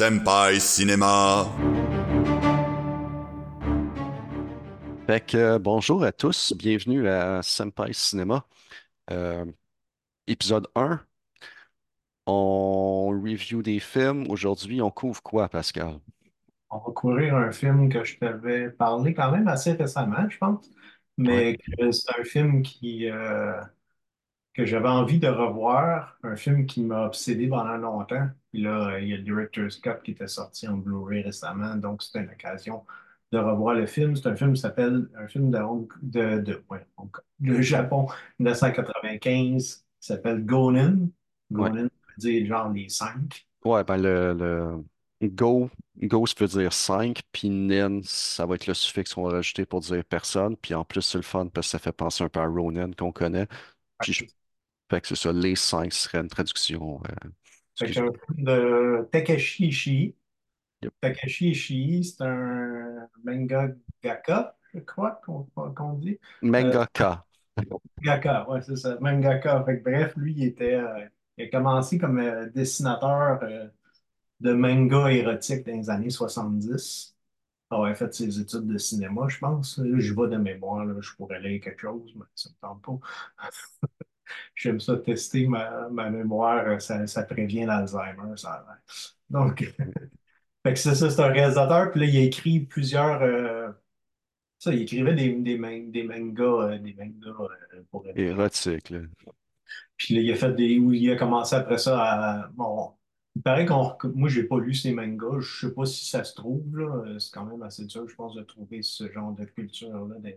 Senpai Cinéma. Fait que, euh, bonjour à tous, bienvenue à Senpai Cinéma. Euh, épisode un. on review des films. Aujourd'hui, on couvre quoi, Pascal? On va couvrir un film que je t'avais parlé quand même assez récemment, je pense, Ouais. mais que c'est un film qui, euh, que j'avais envie de revoir, un film qui m'a obsédé pendant longtemps. Puis là, il y a le Director's Cut qui était sorti en Blu-ray récemment, donc c'était une occasion de revoir le film. C'est un film qui s'appelle, un film de, de, de, ouais, de Japon 1995, qui s'appelle Gonin. Ouais. Gonin veut dire genre les cinq. Ouais, ben le, le Go, Go, ça veut dire 5, puis Nin, ça va être le suffixe qu'on va rajouter pour dire personne. Puis en plus, c'est le fun parce que ça fait penser un peu à Ronin qu'on connaît. Puis je fait que c'est ça, les 5 serait une traduction. euh, un film de Takashi Ishii. Yep. Takashi Ishii, c'est un mangaka, je crois qu'on dit. Mangaka. Mangaka, ouais, c'est ça, mangaka. Fait que, bref, lui, il était, euh, il a commencé comme euh, dessinateur euh, de manga érotique dans les années 70. Il a fait ses études de cinéma, je pense. Je vais de mémoire, là, je pourrais lire quelque chose, mais ça me tente pas. J'aime ça tester ma, ma mémoire, ça, ça prévient l'Alzheimer, ça. Donc, fait que c'est ça, c'est un réalisateur, puis là, il a écrit plusieurs. euh, ça, il écrivait des, des, man- des mangas, euh, des mangas euh, pour Érotique, là. Puis là, il a fait des. où il a commencé après ça à. Bon, il paraît qu'on. que Moi, j'ai pas lu ces mangas. Je sais pas si ça se trouve, là. Euh, C'est quand même assez dur, je pense, de trouver ce genre de culture-là, des-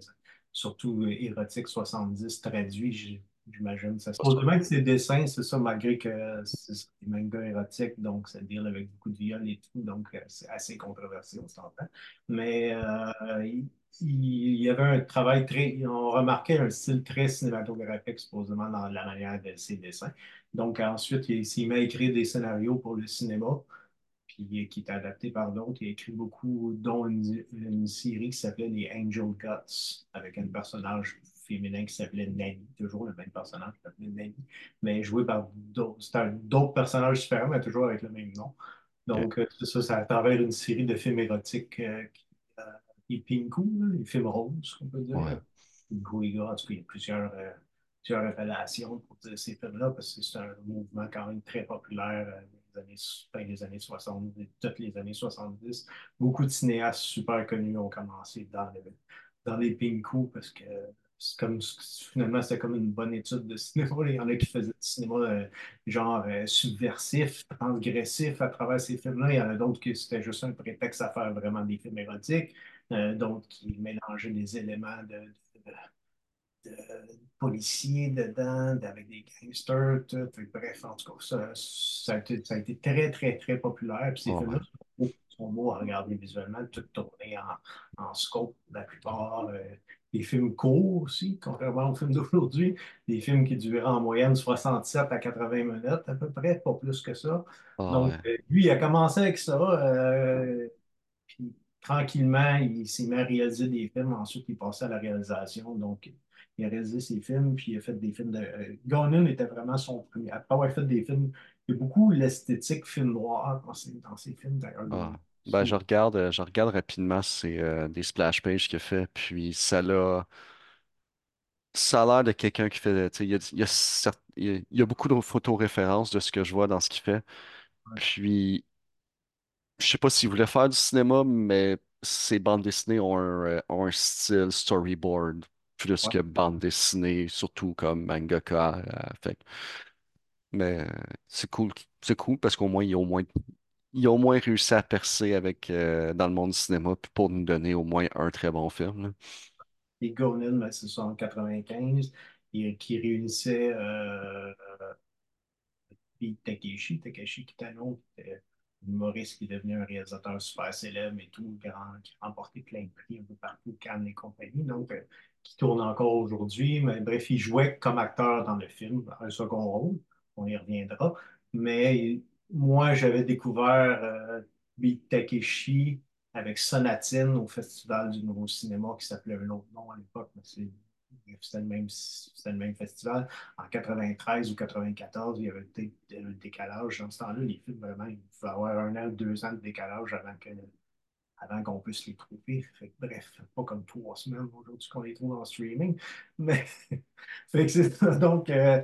surtout euh, érotique 70 traduit, j'imagine. Ça se Supposément que ses dessins, c'est ça, malgré que c'est des mangas érotiques, donc ça deal avec beaucoup de viol et tout, donc euh, c'est assez controversé, on s'entend. Mais euh, il, il y avait un travail très. On remarquait un style très cinématographique, supposément, dans la manière de ses dessins. Donc, ensuite, il s'est mis à écrire des scénarios pour le cinéma, puis qui est adapté par d'autres. Il a écrit beaucoup, dont une, une série qui s'appelait les Angel Guts, avec un personnage féminin qui s'appelait Nanny, toujours le même personnage qui s'appelait Nanny, mais joué par d'autres. Personnages différents, mais toujours avec le même nom. Donc, euh, c'est ça, c'est à travers une série de films érotiques euh, qui, euh, les Pinku, les films roses, on peut dire. Ouais. Pinku et en tout cas, il y a plusieurs, euh, plusieurs révélations pour dire ces films-là, parce que c'est un mouvement quand même très populaire euh, les années, fin des années 70, toutes les années 70. Beaucoup de cinéastes super connus ont commencé dans, le- dans les Pinku, parce que comme, finalement, c'était comme une bonne étude de cinéma. Il y en a qui faisaient du cinéma euh, genre euh, subversif, transgressif à travers ces films-là. Il y en a d'autres qui c'était juste un prétexte à faire vraiment des films érotiques, euh, d'autres qui mélangeaient des éléments de, de- de policiers dedans, avec des gangsters, tout. Bref, en tout cas, ça, ça a été, ça a été très, très, très populaire. Puis ces films-là beaux, sont beaux à regarder visuellement, tout tourné en, en scope, la plupart. euh, des films courts aussi, contrairement aux films d'aujourd'hui. Des films qui duraient en moyenne 67 à 80 minutes, à peu près, pas plus que ça. Ah, Donc, ouais. euh, lui, il a commencé avec ça. euh, puis tranquillement, il s'est mis à réaliser des films. Ensuite, il passé à la réalisation. Donc, il a réalisé ses films, puis il a fait des films de. Gonin était vraiment son premier. Après avoir fait des films, il y a beaucoup l'esthétique film noir dans ses films, d'ailleurs. Ah. Ben, je regarde, euh, je regarde rapidement, c'est euh, des splash pages qu'il a fait, puis ça l'a. Ça a l'air de quelqu'un qui fait. tu sais, Il y a, il y a cer- il y a- il y a beaucoup de photos-références de ce que je vois dans ce qu'il fait. Puis, je sais pas s'il voulait faire du cinéma, mais ses bandes dessinées ont un, euh, ont un style storyboard plus Ouais. que bande dessinée, surtout comme mangaka. euh, fait. Mais euh, c'est cool, c'est cool parce qu'au moins, au moins, il a au moins réussi à percer avec, euh, dans le monde du cinéma puis pour nous donner au moins un très bon film. là. Et Gonin, ben, c'est en 95, et, qui réunissait euh, Takeshi, Takeshi Kitano, qui était humoriste qui est devenu un réalisateur super célèbre et tout, qui a remporté plein de prix un peu partout, Cannes et compagnie, donc qui tourne encore aujourd'hui. Mais bref, il jouait comme acteur dans le film, un second rôle, on y reviendra. Mais moi, j'avais découvert euh, Pete Takeshi avec Sonatine au Festival du Nouveau Cinéma qui s'appelait un autre nom à l'époque, mais C'était le même, festival. En 93 ou 94, il y avait peut-être un décalage. Dans ce temps-là, les films, vraiment, il pouvait avoir un an ou deux ans de décalage avant que, avant qu'on puisse les trouver. Bref, pas comme trois semaines aujourd'hui qu'on les trouve en streaming. Mais ça. Donc, euh,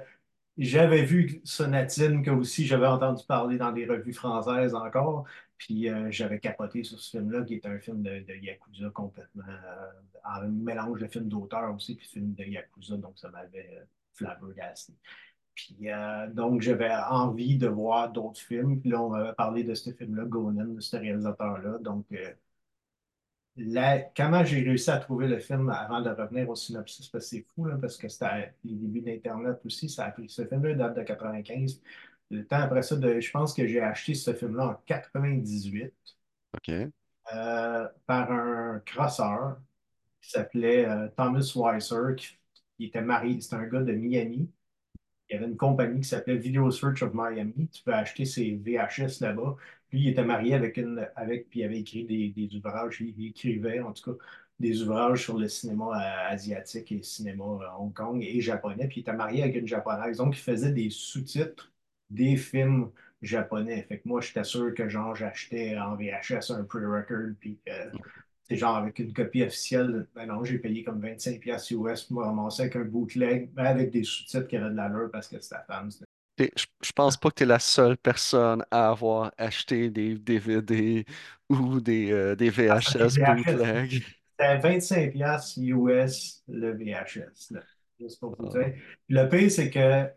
j'avais vu Sonatine, que aussi j'avais entendu parler dans des revues françaises encore. Puis euh, j'avais capoté sur ce film-là, qui est un film de, de Yakuza complètement, euh, un mélange de film d'auteur aussi, puis film de Yakuza, donc ça m'avait euh, flabbergasté. Puis euh, donc j'avais envie de voir d'autres films. Puis là, on m'avait parlé de ce film-là, Gonin, de ce réalisateur-là. Donc euh, la- comment j'ai réussi à trouver le film avant de revenir au synopsis, parce que c'est fou, là, parce que c'était les débuts d'Internet aussi, ça a pris. Ce film-là date de 95. Le temps après ça, de- je pense que j'ai acheté ce film-là en 98 OK. euh, par un crosseur qui s'appelait euh, Thomas Weiser, qui, qui était marié, c'était un gars de Miami. Il y avait une compagnie qui s'appelait Video Search of Miami. Tu peux acheter ses VHS là-bas. Lui, il était marié avec une, avec, puis il avait écrit des, des ouvrages. Il, écrivait, en tout cas, des ouvrages sur le cinéma euh, asiatique et le cinéma euh, Hong Kong et japonais. Puis il était marié avec une japonaise. Donc, il faisait des sous-titres des films japonais. Fait que moi, j'étais sûr que, genre, j'achetais en VHS un pre-record, puis euh, c'est genre avec une copie officielle. Ben non, j'ai payé comme 25$ piastres US pour me ramasser avec un bootleg, mais avec des sous-titres qui avaient de l'allure parce que c'était la femme. Je, je pense pas que tu es la seule personne à avoir acheté des DVD ou des, euh, des Ah, VHS VHS. bootleg. C'était 25$ piastres US le VHS. Là, juste pour vous Ah, dire. Le pire, c'est que,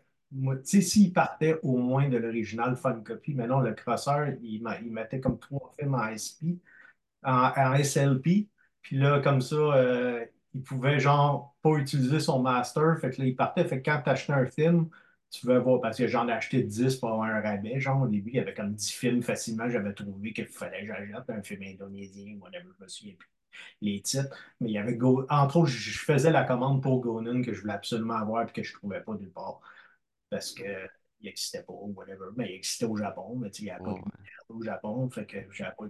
s'il partait au moins de l'original Fun Copy, mais non, le crosseur, il, il mettait comme trois films en SP. En, en SLP. Puis là, comme ça, euh, il pouvait genre pas utiliser son master. Fait que là, il partait. Fait que quand tu achetais un film, tu veux voir, parce que j'en ai acheté 10 pour avoir un rabais. Genre, au début, il y avait comme 10 films facilement. J'avais trouvé qu'il fallait que j'achète un film indonésien, whatever, je me souviens plus les titres. Mais il y avait Go... Entre autres, je faisais la commande pour Gonin que je voulais absolument avoir et que je ne trouvais pas nulle part parce que il n'existait pas, ou whatever. Mais il existait au Japon, mais tu sais, il n'y avait pas au Japon, fait que j'avais pas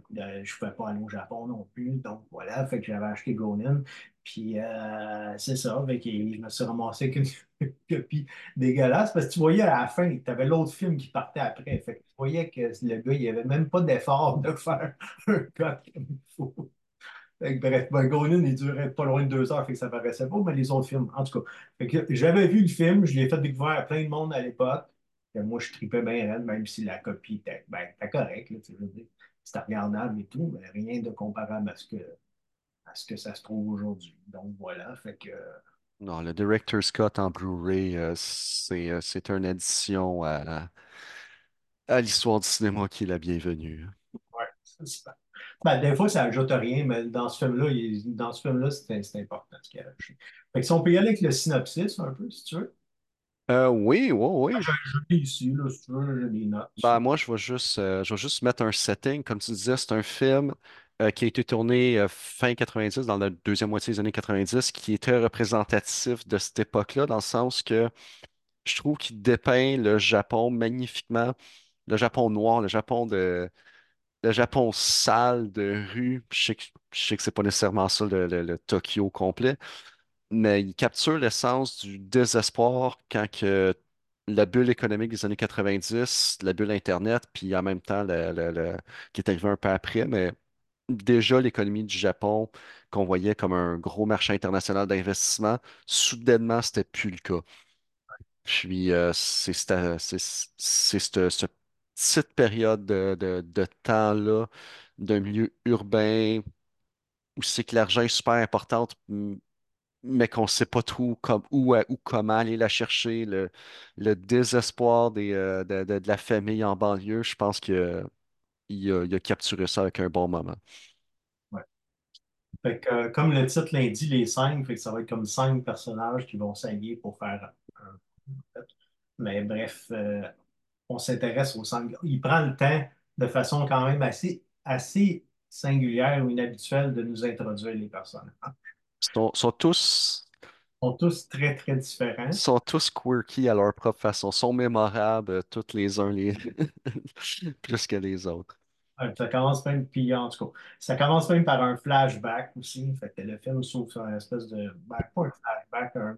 pouvais pas aller au Japon non plus. Donc voilà, fait que j'avais acheté Gonin. Puis euh, c'est ça, fait que je me suis ramassé avec une copie dégueulasse parce que tu voyais à la fin, tu avais l'autre film qui partait après. Fait que tu voyais que le gars, il n'y avait même pas d'effort de faire un code comme il faut. Fait que bref, ben, Gonin, il durait pas loin de deux heures, fait que ça paraissait pas, mais les autres films, en tout cas. J'avais vu le film, je l'ai fait découvrir à plein de monde à l'époque. Et moi, je tripais bien raide, même si la copie était, ben, correcte. C'était regardable et tout, mais rien de comparable à ce que, à ce que ça se trouve aujourd'hui. Donc voilà, fait que Non, le Director's Cut en Blu-ray, euh, c'est euh, c'est une addition à, à l'histoire du cinéma qui est la bienvenue. ouais, c'est ça. Ben, des fois, ça ajoute rien, mais dans ce film-là, il- dans ce film-là, c'est c'est important ce qu'il a. Fait que si on peut y aller avec le synopsis un peu, si tu veux. Euh, oui, oui, oui. Je je l'ai ici, là, si tu veux, j'ai des notes. Ben, moi, je vais juste, euh, je vais juste mettre un setting. Comme tu disais, c'est un film euh, qui a été tourné euh, fin 90, dans la deuxième moitié des années 90, qui est très représentatif de cette époque-là, dans le sens que je trouve qu'il dépeint le Japon magnifiquement, le Japon noir, le Japon de, le Japon sale de rue. Je sais que, je sais que c'est pas nécessairement ça le, le- le Tokyo complet, mais il capture l'essence du désespoir quand que la bulle économique des années 90, la bulle Internet, puis en même temps le, le- qui est arrivé un peu après, mais déjà l'économie du Japon qu'on voyait comme un gros marché international d'investissement, soudainement, c'était plus le cas. Puis euh, c'est cette, petite période de, de- de temps-là d'un milieu urbain où c'est que l'argent est super important, mais qu'on ne sait pas trop comme, où euh, ou comment aller la chercher, le, le désespoir des, euh, de, de- la famille en banlieue, je pense qu'il a, il a capturé ça avec un bon moment. Ouais. Fait que, euh, comme le titre l'indique, les cinq, fait que ça va être comme cinq personnages qui vont s'allier pour faire un. Mais bref, on s'intéresse aux cinq. Il prend le temps de façon quand même assez, assez singulière ou inhabituelle de nous introduire les personnages. Ils sont, sont tous, Ils sont tous très, très différents. sont tous quirky à leur propre façon, sont mémorables, euh, tous les uns les plus que les autres. Ouais, Ça commence même, puis en tout cas, ça commence même par un flashback aussi. Fait que le film s'ouvre sur une espèce de, ben, pas un flashback, un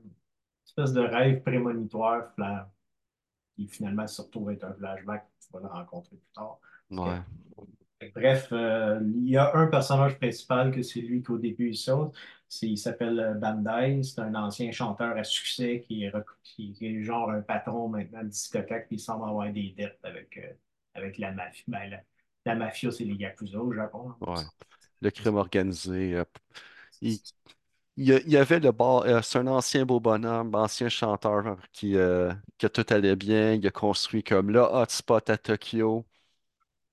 espèce de rêve prémonitoire qui finalement se retrouve être un flashback. Tu vas le rencontrer plus tard. Ouais. Que Bref, euh, il y a un personnage principal que c'est lui qu'au début il saute. Il s'appelle euh, Bandai. C'est un ancien chanteur à succès qui est, qui, est genre un patron maintenant de discothèque. Puis il semble avoir des dettes avec, euh, avec la mafia. Ben, la, la mafia, c'est les Yakuza au Japon. Ouais. Le crime organisé. il, il y avait le bar. c'est un ancien beau bonhomme, ancien chanteur qui, que tout allait bien. Il a construit comme le hotspot à Tokyo.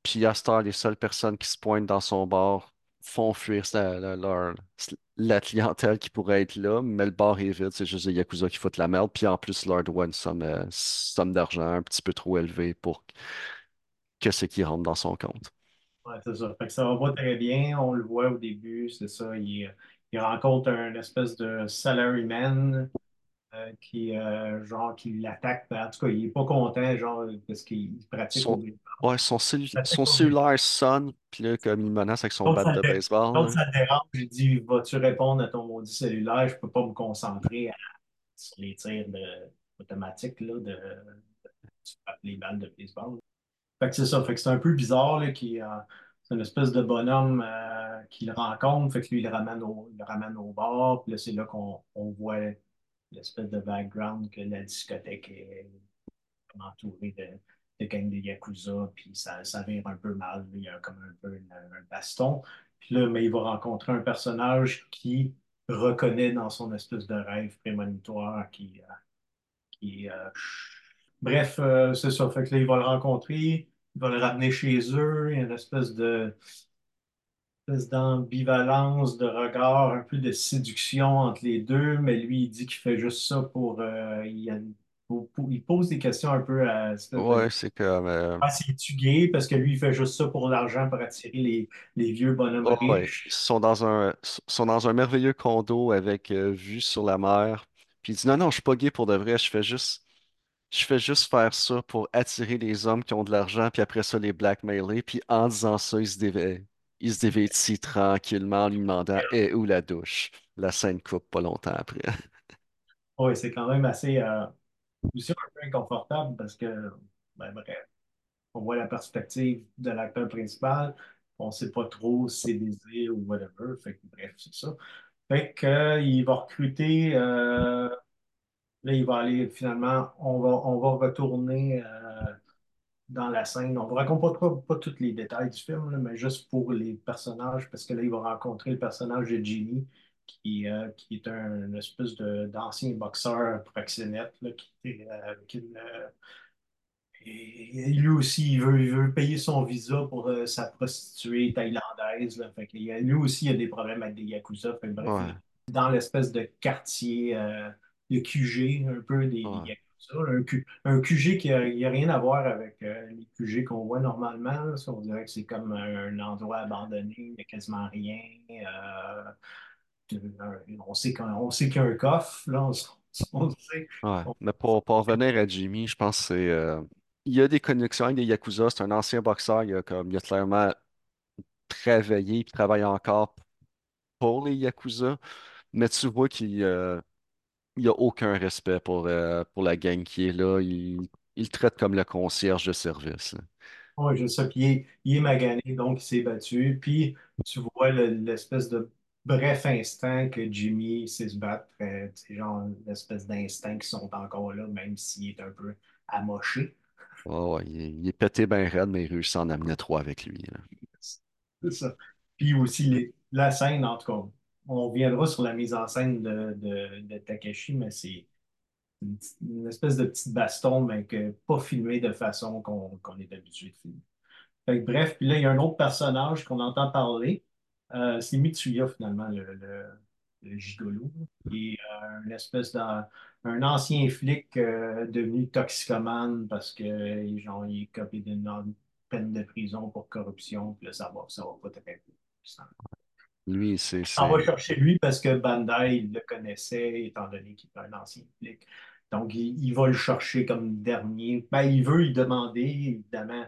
Puis à les seules personnes qui se pointent dans son bar font fuir la, clientèle qui pourrait être là, mais le bar est vide, c'est juste les Yakuza qui foutent la merde. Puis en plus, leur doit une somme, euh, somme d'argent un petit peu trop élevée pour que ce qui rentre dans son compte. Ouais, c'est ça. Ça va pas très bien. On le voit au début, c'est ça. Il, il rencontre un espèce de salaryman euh, qui, euh, genre, qui l'attaque. En tout cas, il est pas content, genre, parce qu'il pratique Son, ouais, son, son cellulaire sonne, puis là, comme il menace avec son Donc, bat de baseball. donc, là. ça dérange. J'ai dit, vas-tu répondre à ton maudit cellulaire? Je peux pas me concentrer à- sur les tirs de, automatiques là, de, les balles de baseball. Fait que c'est ça. Fait que c'est un peu bizarre, là, qui, euh, c'est une espèce de bonhomme euh, qu'il rencontre. Fait que lui, il le ramène au, il le ramène au bar. Puis là, c'est là qu'on on voit l'espèce de background que la discothèque est entourée de, de gangs de Yakuza. Puis ça, ça vire un peu mal. Il y a comme un peu un baston. Puis là, mais il va rencontrer un personnage qui reconnaît dans son espèce de rêve prémonitoire qui, euh, qui, euh, Bref, euh, c'est ça. Fait que là, il va le rencontrer, il va le ramener chez eux. Il y a une espèce de espèce d'ambivalence de regard, un peu de séduction entre les deux, mais lui, il dit qu'il fait juste ça pour, euh, il, a- pour- pour- il pose des questions un peu à Ouais, c'est comme. euh, Ah, c'est-tu gay? Parce que lui, il fait juste ça pour l'argent, pour attirer les, les vieux bonhommes oh, ouais, ils riches. sont dans un, sont dans un merveilleux condo avec euh, vue sur la mer. Puis il dit non, non, je suis pas gay pour de vrai, je fais juste. Je fais juste faire ça pour attirer les hommes qui ont de l'argent, puis après ça, les blackmailer. Puis en disant ça, il se dévêt, il se dévêtit tranquillement en lui demandant est où la douche? La scène coupe pas longtemps après. Oui, c'est quand même assez, euh, aussi un peu inconfortable parce que, ben, bref. on voit la perspective de l'acteur principal. On ne sait pas trop ses désirs ou whatever. Fait que, bref, c'est ça. Fait que, euh, il va recruter. euh, là, il va aller finalement. On va, on va retourner euh, dans la scène. On ne vous raconte pas, trop- pas tous les détails du film, là, mais juste pour les personnages, parce que là, il va rencontrer le personnage de Jimmy. Qui, euh, qui est un une espèce de, d'ancien boxeur proxénète là, qui était euh, euh, et lui aussi, il veut, il veut payer son visa pour euh, sa prostituée thaïlandaise. Là. Fait a- lui aussi, il a des problèmes avec des Yakuza. Fait que bref, Ouais, est dans l'espèce de quartier, euh, de QG, un peu des, des ouais, Un, Q- un QG qui n'a rien à voir avec euh, les QG qu'on voit normalement. là. Ça, on dirait que c'est comme un, endroit abandonné, il n'y a quasiment rien. euh, on sait qu'il y a un coffre, là, on, on sait. ouais. on- Mais pour, pour revenir à Jimmy, je pense que c'est. euh, il y a des connexions avec des Yakuza. C'est un ancien boxeur. Il a, comme, il a clairement travaillé et travaille encore pour les Yakuza. Mais tu vois qu'il euh, il a aucun respect pour, euh, pour la gang qui est là. Il, il le traite comme le concierge de service. Oui, je sais. Puis il est, il est magané, donc il s'est battu. Puis tu vois le- l'espèce de bref instant que Jimmy sait se battre. euh, C'est genre l'espèce d'instinct qui sont encore là, même s'il est un peu amoché. Ouais, ouais, il, est il est pété bien raide, mais il réussit à en amener trois avec lui. là. C'est ça. Puis aussi les- la scène, en tout cas, on reviendra sur la mise en scène de, de, Takeshi, mais c'est une, espèce de petite baston, mais que pas filmé de façon qu'on est habitué de filmer. Bref, puis là, il y a un autre personnage qu'on entend parler. Euh, c'est Mitsuya, finalement, le, le, gigolo, qui est euh, une espèce d'un un ancien flic euh, devenu toxicomane parce que genre, il est copé d'une peine de prison pour corruption. Puis là, ça ça va pas très bien. Lui, c'est, on va chercher lui parce que Bandai il le connaissait, étant donné qu'il est un ancien flic. Donc, il, il va le chercher comme dernier. Ben, il veut y demander, évidemment,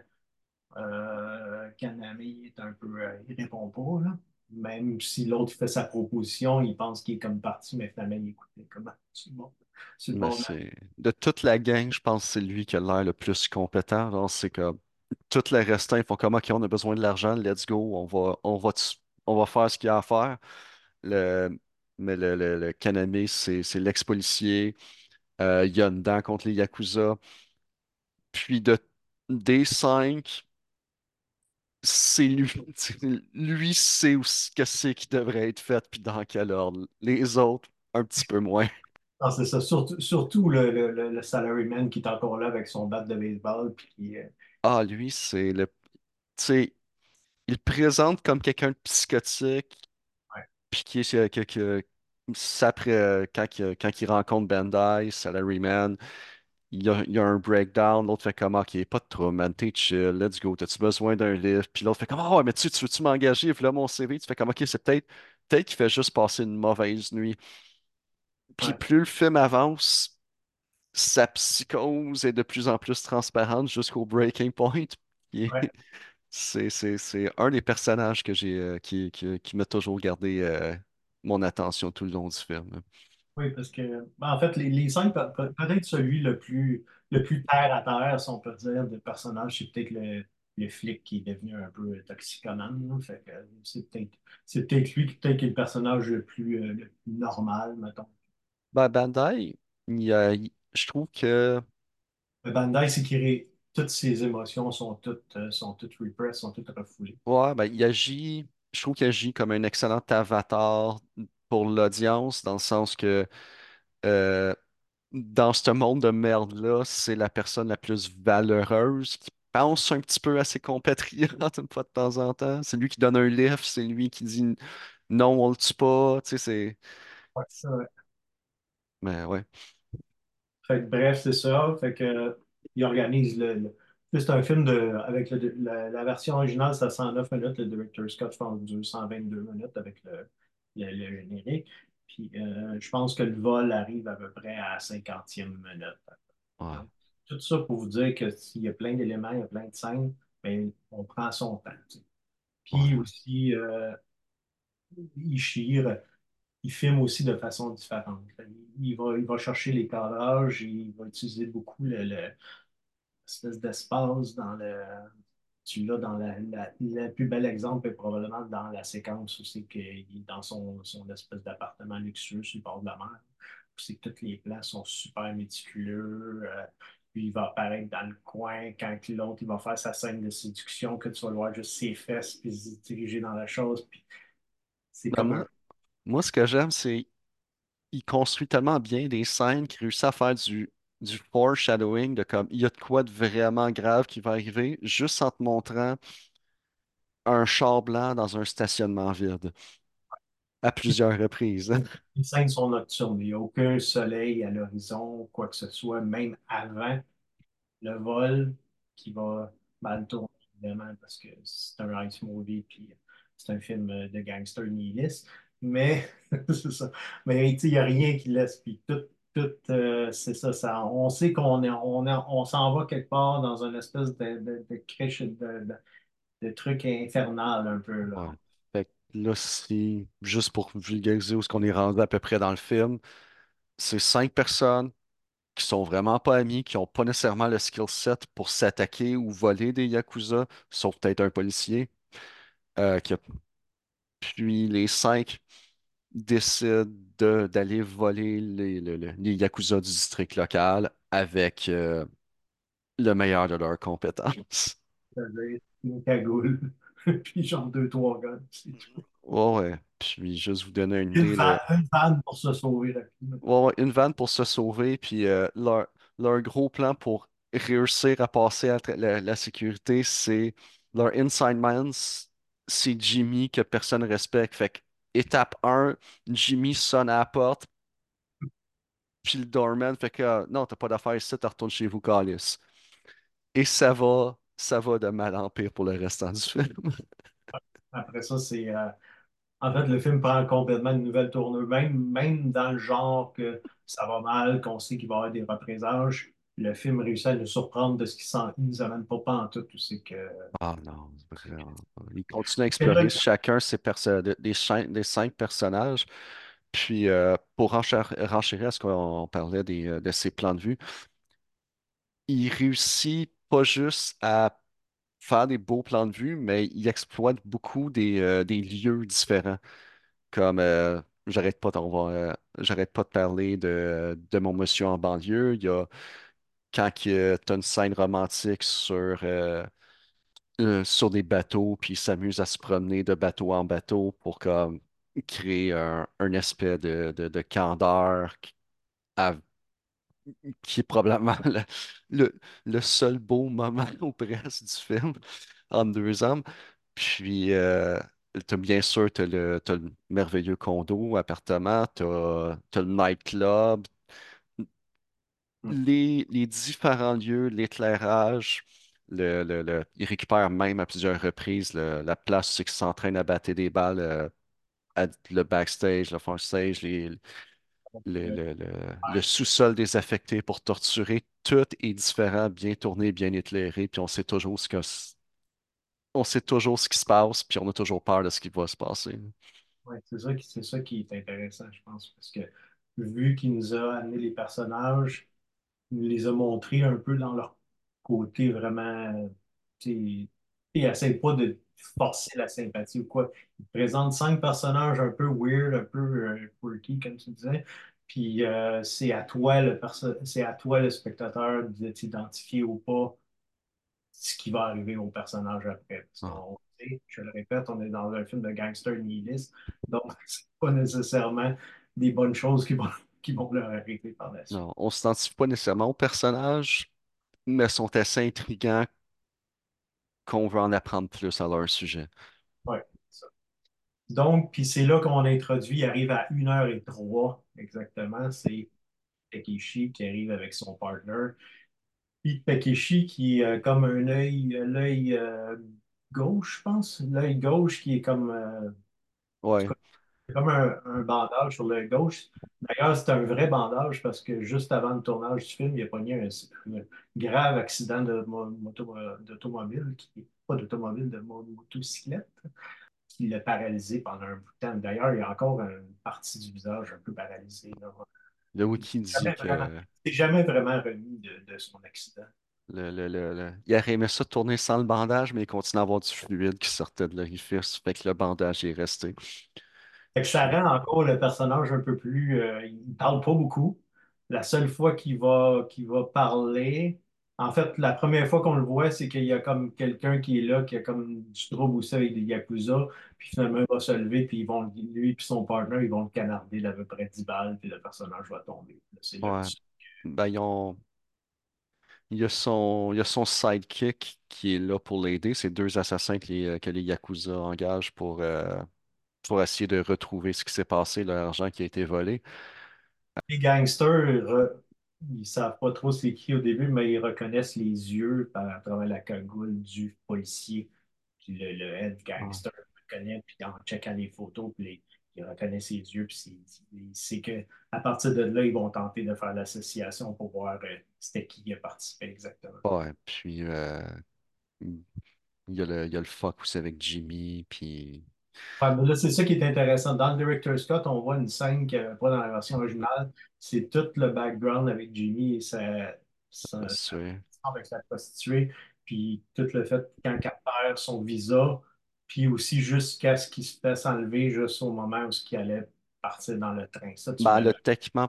Euh, Kaname est un peu, euh, il répond pas, là. Même si l'autre fait sa proposition, il pense qu'il est comme parti, mais finalement, il écoutait comme sur le bord, sur le Mais bord de toute la gang, je pense que c'est lui qui a l'air le plus compétent. C'est comme tous les restants, ils font comme OK, on a besoin de l'argent, let's go, on va, on va, on va faire ce qu'il y a à faire. Le, mais le, le, le Kaname, c'est l'ex-policier. Euh, il y a une dent contre les Yakuza. Puis de, des cinq, c'est lui. Lui sait où ce que c'est qui devrait être fait, puis dans quel ordre. Les autres, un petit peu moins. Non, c'est ça. Surtout, surtout le, le, le, salaryman qui est encore là avec son bat de baseball. Puis euh, Ah, lui, c'est le. Tu sais, il présente comme quelqu'un de psychotique, puis qui est. euh, Que, que, ça, après, euh, quand, il, quand il rencontre Bandai, Salaryman, il y a, il y a un breakdown. L'autre fait comme, OK, pas de trouble, man, t'es chill, let's go, t'as-tu besoin d'un livre? Puis l'autre fait comme, ouais, mais tu, tu veux-tu m'engager? Puis là, mon CV, tu fais comme, OK, c'est peut-être peut-être qu'il fait juste passer une mauvaise nuit. Puis ouais, plus le film avance, sa psychose est de plus en plus transparente jusqu'au breaking point. Ouais. C'est, un des personnages que j'ai, euh, qui, qui, qui m'a toujours gardé euh, mon attention tout le long du film. Oui, parce que, ben, en fait, les, les cinq, pe- pe- peut-être celui le plus, le plus terre à terre, si on peut dire, de personnage, c'est peut-être le, le flic qui est devenu un peu toxicomane. c'est peut-être, c'est peut-être lui qui peut-être qui est le personnage le plus, euh, le plus normal, mettons. Ben, Bandai, il y a- il- je trouve que Le Bandai, c'est qu'il ré- toutes ses émotions sont toutes, euh, sont toutes repressed, sont toutes refoulées. ouais, ben, il agit, je trouve qu'il agit comme un excellent avatar pour l'audience, dans le sens que euh, dans ce monde de merde-là, c'est la personne la plus valeureuse qui pense un petit peu à ses compatriotes une fois de temps en temps. C'est lui qui donne un lift, c'est lui qui dit non, on le tue pas. Tu sais, c'est. Ouais, ça, ouais. Mais ouais. Fait que, bref, c'est ça. Fait que, il organise le. le- C'est un film de, avec le- la, la version originale, c'est à 109 minutes. Le director Scott fait en 222 minutes avec le, le, le générique. Puis euh, je pense que le vol arrive à peu près à la 50e minute. Ouais. Tout ça pour vous dire que s'il y a plein d'éléments, il y a plein de scènes, ben, on prend son temps. tu sais. Ouais. Puis aussi, euh, Ishii, il filme aussi de façon différente. Il va, il va chercher les cadrages, il va utiliser beaucoup le, le- l'espèce d'espace dans le. Tu l'as dans la, la- le plus bel exemple est probablement dans la séquence où c'est qu'il est dans son, son espèce d'appartement luxueux sur le bord de la mer. C'est que tous les plans sont super méticuleux. euh, puis il va apparaître dans le coin quand l'autre il va faire sa scène de séduction, que tu vas le voir juste ses fesses, puis se diriger dans la chose. Puis c'est comme moi, ce que j'aime, c'est il construit tellement bien des scènes qu'il réussit à faire du, du foreshadowing de comme il y a de quoi de vraiment grave qui va arriver juste en te montrant un char blanc dans un stationnement vide à plusieurs reprises. Les scènes sont nocturnes. Il n'y a aucun soleil à l'horizon, quoi que ce soit, même avant le vol qui va mal tourner, évidemment, parce que c'est un ice movie, puis c'est un film de gangster nihiliste. Mais c'est ça. Mais il n'y a rien qui laisse. Puis euh, c'est ça, ça. On sait qu'on est, on est- on s'en va quelque part dans une espèce de, de, de crèche de, de, truc infernal un peu là. Fait que là, si, juste pour vulgariser où est-ce qu'on est rendu à peu près dans le film, c'est cinq personnes qui sont vraiment pas amis, qui ont pas nécessairement le skill set pour s'attaquer ou voler des Yakuza, sauf peut-être un policier. euh, qui a- Puis les cinq décident de- d'aller voler les, le- le- les Yakuza du district local avec euh, le meilleur de leurs compétences. Une cagoule, puis genre deux, trois gars, c'est tout. Ouais, ouais. Puis juste vous donner une Une idée, là. une vanne pour se sauver. Ouais, ouais, une vanne pour se sauver, puis euh, leur, leur gros plan pour réussir à passer à la, la sécurité, c'est leur inside man, c'est Jimmy que personne respecte. Fait que étape un Jimmy sonne à la porte, puis le doorman fait que ah, non, t'as pas d'affaires ici, tu retournes chez vous, Calis. Et ça va, ça va de mal en pire pour le restant du film. Après ça, c'est. euh, en fait, le film prend complètement une nouvelle tournure, même, même dans le genre que ça va mal, qu'on sait qu'il va y avoir des représages. Le film réussit à nous surprendre de ce qu'il s'en- il nous amène pas, pas en tout. Que Ah non, vraiment. Il continue à explorer chacun ses perso- de- des, cinq, des cinq personnages. Puis euh, pour renchérir à ce qu'on parlait des, euh, de ses plans de vue, il réussit pas juste à faire des beaux plans de vue, mais il exploite beaucoup des, euh, des lieux différents. Comme euh, j'arrête pas, euh, j'arrête pas de parler de, de mon monsieur en banlieue. Il y a quand tu as une scène romantique sur, euh, euh, sur des bateaux, puis il s'amuse à se promener de bateau en bateau pour comme créer un, un aspect de, de, de candeur qui, est probablement le, le, seul beau moment ou presque du film en deux hommes. Puis, euh, t'as bien sûr, t'as le, t'as le merveilleux condo, appartement, t'as, t'as le nightclub, les, les différents lieux, l'éclairage, le, le, le- il récupère même à plusieurs reprises le- la place où c'est qu'ils s'entraînent à battre des balles, euh, à- le backstage, le front stage, les- le, le, le- le sous-sol désaffecté pour torturer. Tout est différent, bien tourné, bien éclairé, puis on sait toujours ce que, on sait toujours ce qui se passe, puis on a toujours peur de ce qui va se passer. ouais, c'est ça qui, ça qui est intéressant, je pense, parce que vu qu'il nous a amené les personnages, les a montrés un peu dans leur côté vraiment, tu sais, il essaie pas de forcer la sympathie ou quoi. Il présente cinq personnages un peu weird, un peu euh, quirky, comme tu disais. Puis euh, c'est à toi le c'est à toi le spectateur de t'identifier ou pas ce qui va arriver au personnage après. Parce Ah, je le répète, on est dans un film de gangster nihiliste, donc c'est pas nécessairement des bonnes choses qui vont, qui vont leur arriver par la suite. non, on s'identifie pas nécessairement aux personnages, mais sont assez intrigants qu'on veut en apprendre plus à leur sujet. Ouais, ça. Donc, puis c'est là qu'on introduit, il arrive à une heure et trois exactement, c'est Takeshi qui arrive avec son partner. Puis Takeshi qui a comme un œil, l'œil euh, gauche, je pense, l'œil gauche qui est comme euh, Ouais, C'est comme un, un bandage sur l'œil gauche. D'ailleurs, c'est un vrai bandage parce que juste avant le tournage du film, il a pogné un, un grave accident de mo- moto, d'automobile, qui, pas d'automobile, de mo- motocyclette, qui l'a paralysé pendant un bout de temps. D'ailleurs, il y a encore une partie du visage un peu paralysée. là. le Il wiki dit jamais que vraiment, jamais vraiment remis de, de son accident. le, le, le, le- il aurait aimé ça tourner sans le bandage, mais il continue à avoir du fluide qui sortait de l'orifice, fait que le bandage est resté. Fait que ça Puis, rend encore le personnage un peu plus. euh, il parle pas beaucoup. La seule fois qu'il va, qu'il va parler, en fait, la première fois qu'on le voit, c'est qu'il y a comme quelqu'un qui est là, qui a comme du trouble aussi avec des Yakuza, puis finalement, il va se lever, puis ils vont, lui et son partner, ils vont le canarder d'à peu près 10 balles, puis le personnage va tomber. Là, C'est là ouais, ben, ils ont, il y a son, il y a son sidekick qui est là pour l'aider. C'est deux assassins que les, que les Yakuza engagent pour, euh, pour essayer de retrouver ce qui s'est passé, l'argent qui a été volé. Les gangsters, re- ils savent pas trop c'est qui au début, mais ils reconnaissent les yeux par, à travers la cagoule du policier. Puis le, le head gangster le reconnaît, puis en checkant les photos, puis les- il reconnaît ses yeux, puis c'est il sait que à partir de là, ils vont tenter de faire l'association pour voir euh, c'était qui a participé exactement. Ouais, puis euh, il y a le, il y a le fuck aussi avec Jimmy, puis Mais là, c'est ça qui est intéressant. Dans le Director's Scott, on voit une scène qu'il n'y avait pas dans la version originale. C'est tout le background avec Jimmy et sa, sa, sa- c'est avec sa prostituée, puis tout le fait quand elle perd son visa, puis aussi jusqu'à ce qu'il se fasse enlever juste au moment où il allait partir dans le train. Ça, Ben, le techniquement,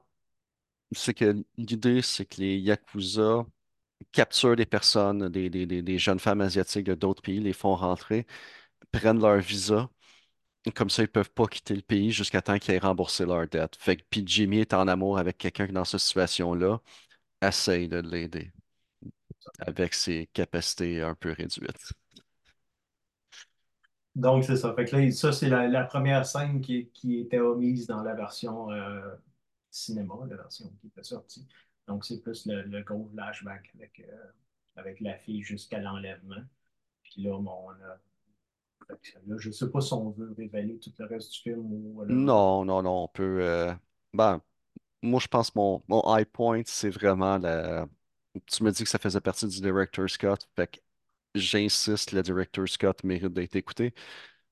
c'est que l'idée, c'est que les Yakuza capturent des personnes, des, des, des, des jeunes femmes asiatiques de d'autres pays, les font rentrer, prennent leur visa. Comme ça, ils peuvent pas quitter le pays jusqu'à temps qu'ils aient remboursé leur dette. Fait que, puis Jimmy est en amour avec quelqu'un qui, dans cette situation-là, essaye de l'aider avec ses capacités un peu réduites. Donc, c'est ça. Fait que là, ça, c'est la, première scène qui, qui était omise dans la version euh, cinéma, la version qui était sortie. Donc, c'est plus le, le gros flashback avec, euh, avec la fille jusqu'à l'enlèvement. Puis là, bon, on a. je sais pas si on veut révéler tout le reste du film ou whatever. Non, non, non, on peut. euh, Ben, moi, je pense que mon, mon high point, c'est vraiment la, tu me dis que ça faisait partie du director Scott, fait que j'insiste, le director Scott mérite d'être écouté.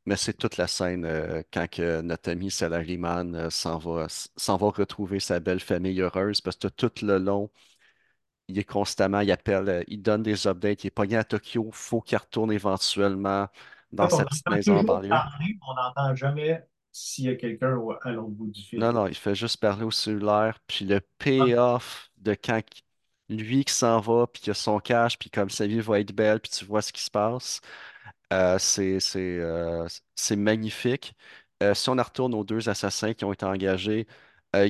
Mais c'est toute la scène euh, quand que notre ami Salaryman euh, s'en va, va retrouver sa belle famille heureuse parce que tout le long, il est constamment, il appelle, euh, il donne des updates, il est pogné à Tokyo, faut qu'il retourne éventuellement En dans fait, on sa petite entend maison en banlieue. parler, on n'entend jamais s'il y a quelqu'un à l'autre bout du Non, fil. non, il fait juste parler au cellulaire, puis le payoff de quand qu- lui qui s'en va, puis qu'il a son cash, puis comme sa vie va être belle, puis tu vois ce qui se passe, euh, c'est euh, c'est magnifique. Euh, si on en retourne aux deux assassins qui ont été engagés, euh,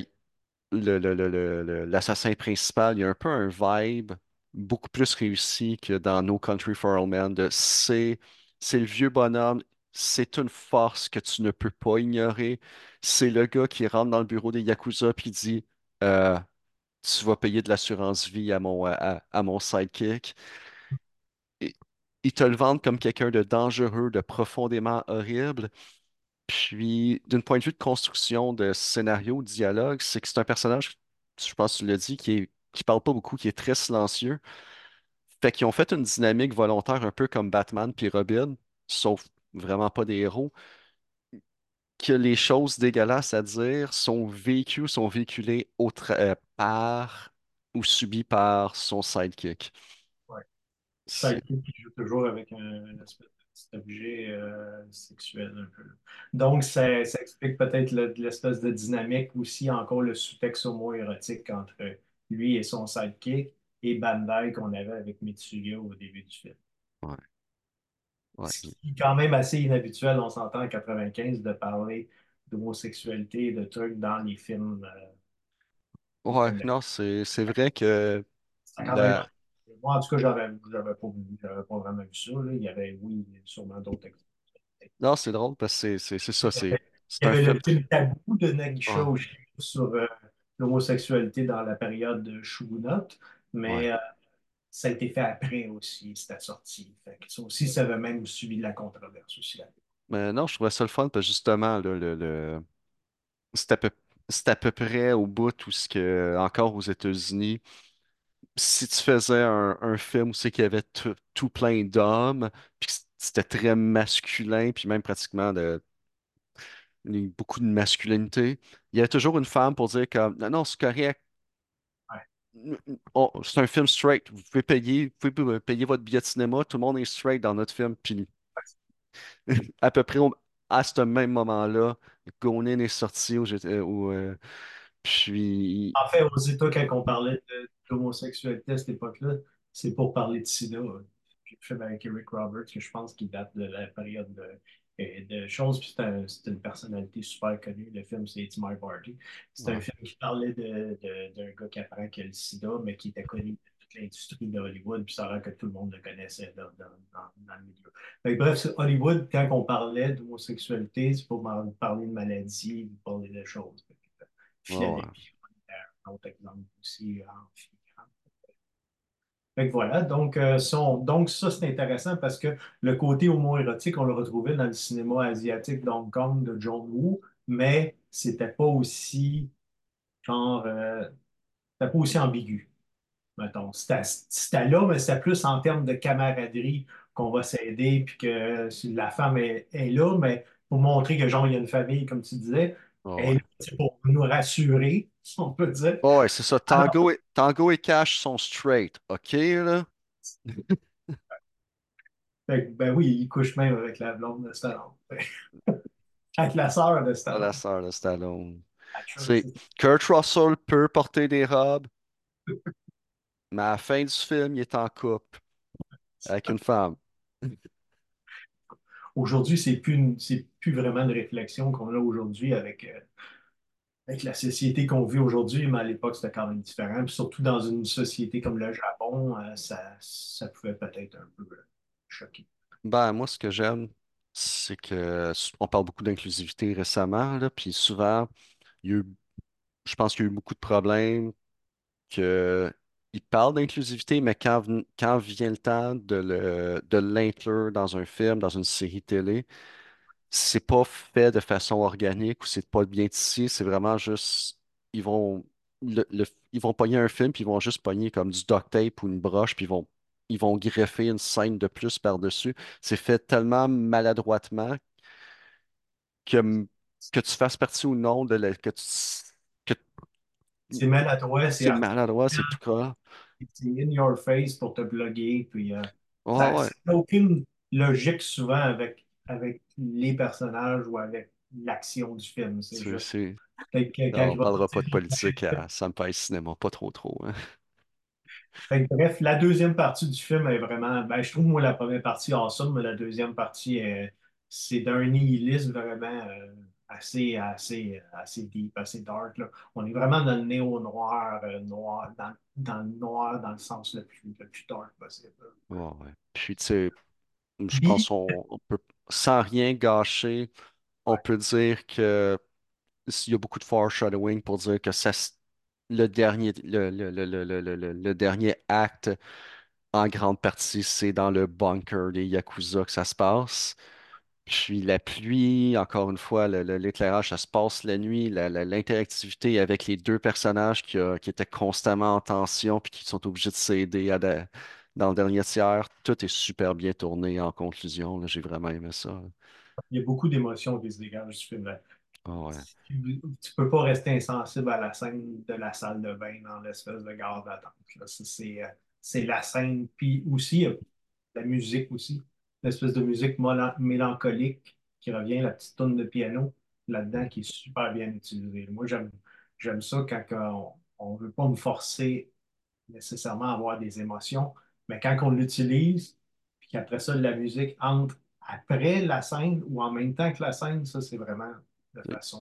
le, le- le- l'assassin principal, il y a un peu un vibe beaucoup plus réussi que dans No Country for Old Men. de C'est, c'est le vieux bonhomme, c'est une force que tu ne peux pas ignorer. C'est le gars qui rentre dans le bureau des Yakuza puis dit euh, Tu vas payer de l'assurance vie à mon, à, mon sidekick. Et, ils te le vendent comme quelqu'un de dangereux, de profondément horrible. Puis, d'un point de vue de construction de scénario, de dialogue, c'est que c'est un personnage, je pense que tu l'as dit, qui est, qui parle pas beaucoup, qui est très silencieux. Fait qu'ils ont fait une dynamique volontaire un peu comme Batman puis Robin, sauf vraiment pas des héros, que les choses dégueulasses à dire sont vécues, sont véhiculées au euh, par ou subies par son sidekick. Ouais. Sidekick qui joue toujours avec un, de petit objet euh, sexuel un peu. Donc, ça, ça explique peut-être le- l'espèce de dynamique aussi, encore le sous-texte homo-érotique entre lui et son sidekick et Bandai qu'on avait avec Mitsuya au début du film. ouais, ouais. Ce qui est quand même assez inhabituel, on s'entend en 95, de parler d'homosexualité et de trucs dans les films. euh, Ouais, non, c'est, vrai que même Moi, en tout cas, j'avais pas, pas vraiment vu ça. là. Il y avait, oui, sûrement d'autres exemples. Non, c'est drôle parce que c'est ça, Il y c'est un avait film le Tabou de Nagisha Ouais, aussi sur euh, l'homosexualité dans la période de Shogunot, ouais. mais euh, ça a été fait après aussi, c'était sorti. Fait que ça aussi, ça avait même suivi de la controverse aussi. là. Mais non, je trouvais ça le fun parce que justement, là, le, le... c'est à peu... à peu près au bout où ce que, encore aux États-Unis, si tu faisais un, un film où c'est qu'il y avait tout, plein d'hommes, puis que c'était très masculin, puis même pratiquement de, beaucoup de masculinité, il y avait toujours une femme pour dire comme, non, non, c'est correct, c'est un film straight. Vous pouvez payer, vous pouvez payer votre billet de cinéma. Tout le monde est straight dans notre film. Puis à peu près à ce même moment-là, Gonin est sorti où j'étais. où, euh, puis En fait, aux États, quand on parlait de- d'homosexualité à cette époque-là, c'est pour parler de hein. Puis Le film avec Eric Roberts, que je pense qu'il date de la période de, euh, de choses. Puis c'est un- c'est une personnalité super connue. Le film, c'est It's My Party. C'est un film qui parlait de, de- d'un gars qui apprend qu'il a le sida, mais qui était connu de toute l'industrie de Hollywood. Puis ça l'air que tout le monde le connaissait dans, dans- dans- dans le milieu. Que bref, Hollywood, quand on parlait d'homosexualité, c'est pour parler de maladie, parler de choses. Euh, ouais, un autre exemple aussi en que voilà, donc, euh, donc ça c'est intéressant parce que le côté homo-érotique, on le retrouvait dans le cinéma asiatique d'Hong Kong de John Woo, mais c'était pas aussi genre euh, c'était pas aussi ambigu, mettons. C'était là, mais c'était plus en termes de camaraderie qu'on va s'aider, puis que la femme est, est là, mais pour montrer que genre il y a une famille, comme tu disais, Ouais. c'est pour nous rassurer, si on peut dire. Ouais, ouais, c'est ça. Alors, Tango et, Tango et Cash sont straight. OK, là? Fait que, ben oui, il couche même avec la blonde de Stallone. Avec la sœur de Ah, la Stallone. sœur de Stallone. C'est Kurt Russell peut porter des robes, mais à la fin du film, il est en couple avec une femme. Aujourd'hui, c'est plus, plus vraiment une réflexion qu'on a aujourd'hui avec, euh, avec la société qu'on vit aujourd'hui, mais à l'époque, c'était quand même différent. Puis surtout dans une société comme le Japon, euh, ça, pouvait peut-être un peu euh, choquer. Ben, moi, ce que j'aime, c'est que on parle beaucoup d'inclusivité récemment, puis souvent, il y a eu, je pense qu'il y a eu beaucoup de problèmes, que ils parlent d'inclusivité, mais quand, vient le temps de l'inclure dans un film, dans une série télé, c'est pas fait de façon organique ou c'est pas bien ici, c'est vraiment juste, ils vont, le, pogner un film, puis ils vont juste pogner comme du duct tape ou une broche, puis ils vont, ils vont greffer une scène de plus par-dessus. C'est fait tellement maladroitement que, que tu fasses partie ou non de la, que tu, que C'est maladroit, c'est maladroit, c'est tout cas. c'est in your face pour te bloguer. Puis, euh, ça ouais, n'a aucune logique souvent avec, avec les personnages ou avec l'action du film. C'est juste non, on va parlera pas de politique à Senpai Cinéma, pas trop trop. hein. Fait que bref, la deuxième partie du film est vraiment. Ben, je trouve, moi, la première partie awesome, mais la deuxième partie, est- c'est d'un nihilisme vraiment euh, assez, assez, assez deep, assez dark. là. On est vraiment dans le néo-noir, euh, noir, dans, dans le noir, dans le sens le plus, le plus dark possible. Ouais, ouais. Puis, tu sais, je pense qu'on on peut, sans rien gâcher, on ouais, peut dire que il y a beaucoup de foreshadowing pour dire que ça, le dernier, le, le- le- le dernier acte, en grande partie, c'est dans le bunker des Yakuza que ça se passe. Puis la pluie, encore une fois, le- le- l'éclairage, ça se passe la nuit, la- la- l'interactivité avec les deux personnages qui, qui étaient constamment en tension puis qui sont obligés de s'aider à dans le dernier tiers, tout est super bien tourné en conclusion. là. J'ai vraiment aimé ça. il y a beaucoup d'émotions qui se dégagent du film. Ah ouais. Tu ne peux pas rester insensible à la scène de la salle de bain dans l'espèce de gare d'attente. là. C'est c'est, euh, c'est la scène. Puis aussi, euh, la musique aussi. L'espèce de musique mélancolique qui revient, la petite tonne de piano là-dedans qui est super bien utilisée. Moi, j'aime, j'aime ça quand on ne veut pas me forcer nécessairement à avoir des émotions, mais quand on l'utilise, puis qu'après ça, la musique entre après la scène ou en même temps que la scène, ça, c'est vraiment de façon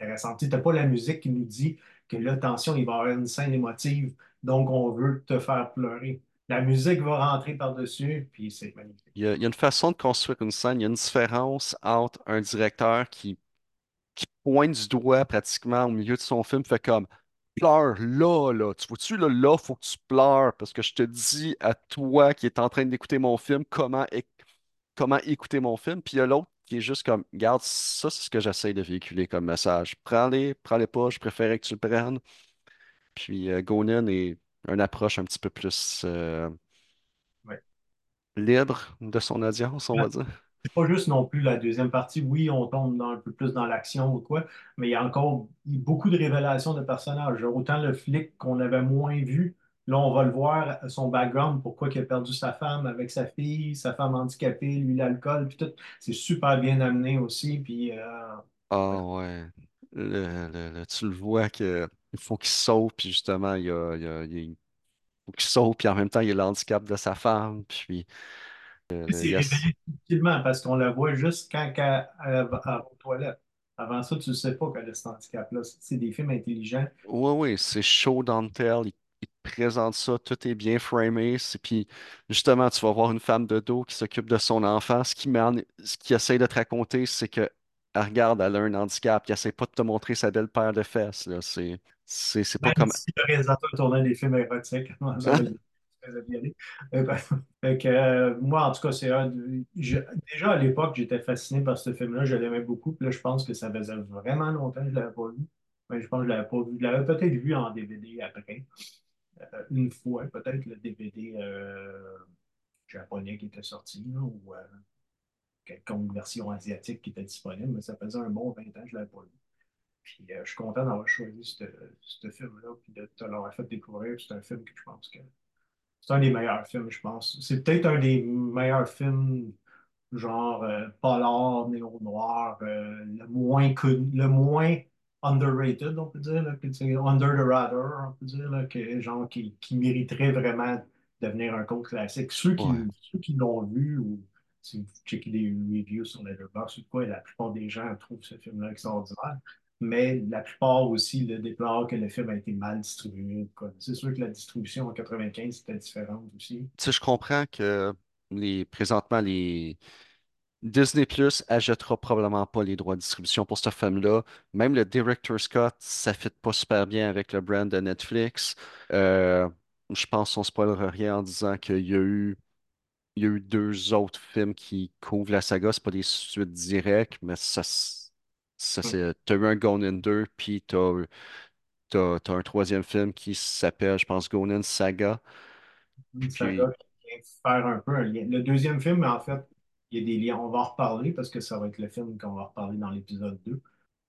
intéressante. Tu n'as pas la musique qui nous dit que là, attention, il va y avoir une scène émotive, donc on veut te faire pleurer. La musique va rentrer par-dessus, puis c'est magnifique. Il y a, une façon de construire une scène, il y a une différence entre un directeur qui, pointe du doigt pratiquement au milieu de son film, fait comme pleure là, là. Tu vois-tu, là, là, faut que tu pleures parce que je te dis à toi qui est en train d'écouter mon film comment, éc- comment écouter mon film. Puis il y a l'autre qui est juste comme, regarde, ça, c'est ce que j'essaie de véhiculer comme message. Prends-les, prends-les pas, je préférais que tu prennes. Puis euh, Gonen est une approche un petit peu plus euh, Ouais. libre de son audience, on va dire. C'est pas juste non plus la deuxième partie. Oui, on tombe dans- un peu plus dans l'action ou quoi, mais il y a encore beaucoup de révélations de personnages. Autant le flic qu'on avait moins vu, là, on va le voir, son background, pourquoi il a perdu sa femme avec sa fille, sa femme handicapée, lui, l'alcool, puis tout. C'est super bien amené aussi. Puis, euh, Ah ouais. Le- le- le- tu le vois que il faut qu'il sauve, puis justement, il, y a, il, a- il faut qu'il sauve, puis en même temps, il y a le handicap de sa femme, puis euh, c'est y a... révélé subtilement parce qu'on la voit juste quand elle, elle va aux toilettes. Avant ça, tu ne sais pas qu'elle a cet handicap-là. C'est des films intelligents. Oui, oui, c'est show don't tell, il, il te présente ça, tout est bien framé, c'est- puis justement, tu vas voir une femme de dos qui s'occupe de son enfant, ce qui ce qui essaie de te raconter, c'est que, elle regarde, elle a un handicap, il essaie pas de te montrer sa belle paire de fesses, là, c'est c'est c'est pas comme... si le réalisateur tournait des films érotiques, Hein? Euh, ben, fait que, euh, moi, en tout cas, c'est un je- déjà à l'époque, j'étais fasciné par ce film-là. Je l'aimais beaucoup. Puis là, je pense que ça faisait vraiment longtemps que je ne l'avais pas vu. Mais je pense que je ne l'avais pas vu. Je l'avais peut-être vu en DVD après. Euh, une fois, peut-être le DVD euh, japonais qui était sorti, là, ou euh, quelconque version asiatique qui était disponible. Mais ça faisait un bon 20 ans que je ne l'avais pas vu. Puis euh, je suis content d'avoir choisi ce ce film-là, puis de te l'avoir fait découvrir. C'est un film que je pense que c'est un des meilleurs films, je pense. C'est peut-être un des meilleurs films, genre euh, polar, néo-noir, euh, le moins connu, le moins underrated, on peut dire, là, que, under the radar, on peut dire, là, que, genre qui, qui mériterait vraiment de devenir un cult classique. Ceux qui, Ouais. ceux qui l'ont vu ou si vous checkez des reviews sur Letterboxd ou quoi, la plupart des gens trouvent ce film-là extraordinaire. Mais la plupart aussi le déplorent que le film a été mal distribué. C'est sûr que la distribution en 95 était différente aussi. Tu sais, je comprends que les, présentement, les Disney Plus achètera probablement pas les droits de distribution pour ce film-là. Même le Director Scott, ça ne fit pas super bien avec le brand de Netflix. Euh, je pense qu'on ne spoilera rien en disant qu'il y a eu, il y a eu deux autres films qui couvrent la saga. C'est pas des suites directes, mais ça, ça Hmm. c'est. T'as eu un Gone in 2, puis t'as T'as, t'as un troisième film qui s'appelle, je pense, Gonin Saga. Une Puis, saga qui vient faire un peu un lien. Le deuxième film, en fait, il y a des liens. On va en reparler parce que ça va être le film qu'on va reparler dans l'épisode 2.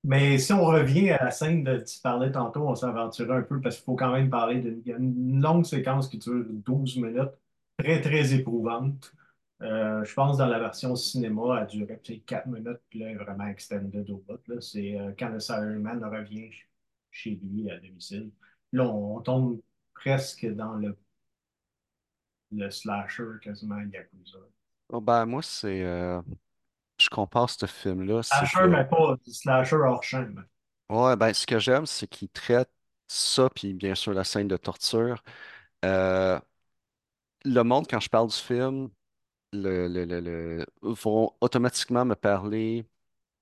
Mais si on revient à la scène de tu parlais tantôt, on s'aventurait un peu parce qu'il faut quand même parler d'une il y a une longue séquence qui dure 12 minutes, très, très éprouvante. Euh, je pense dans la version cinéma, elle durait peut-être 4 minutes, puis là, elle est vraiment extended au bout. là. C'est euh, quand le Cyberman revient chez lui à domicile. Là, on tombe presque dans le le slasher quasiment Yakuza. oh, ben, moi, c'est. euh, je compare ce film-là, c'est Slasher, que. mais pas du slasher hors champ. Ouais, ben, ce que j'aime, c'est qu'il traite ça, puis bien sûr, la scène de torture. Euh, le monde, quand je parle du film, vont automatiquement me parler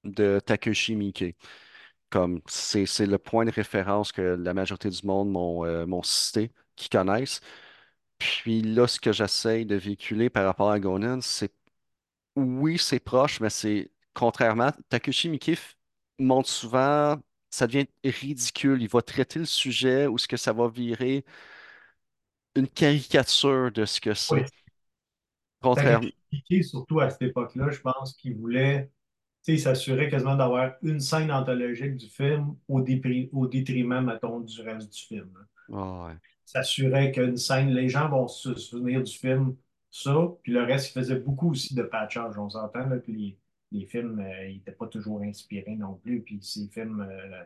de Takashi Miike. Comme c'est c'est le point de référence que la majorité du monde m'ont euh, cité, qui connaissent. Puis là, ce que j'essaye de véhiculer par rapport à Gonan, c'est oui, c'est proche, mais c'est contrairement. Takashi Miike montre souvent, ça devient ridicule. Il va traiter le sujet ou ce que ça va virer une caricature de ce que c'est. Expliqué, surtout à cette époque-là, je pense qu'il voulait, il s'assurait quasiment d'avoir une scène anthologique du film au, dépri- au détriment, mettons, du reste du film. là. Ouais. S'assurait qu'une scène, les gens vont se souvenir du film, ça, puis le reste, il faisait beaucoup aussi de patchage, on s'entend, puis les, les films, euh, ils n'étaient pas toujours inspirés non plus, puis ces films euh,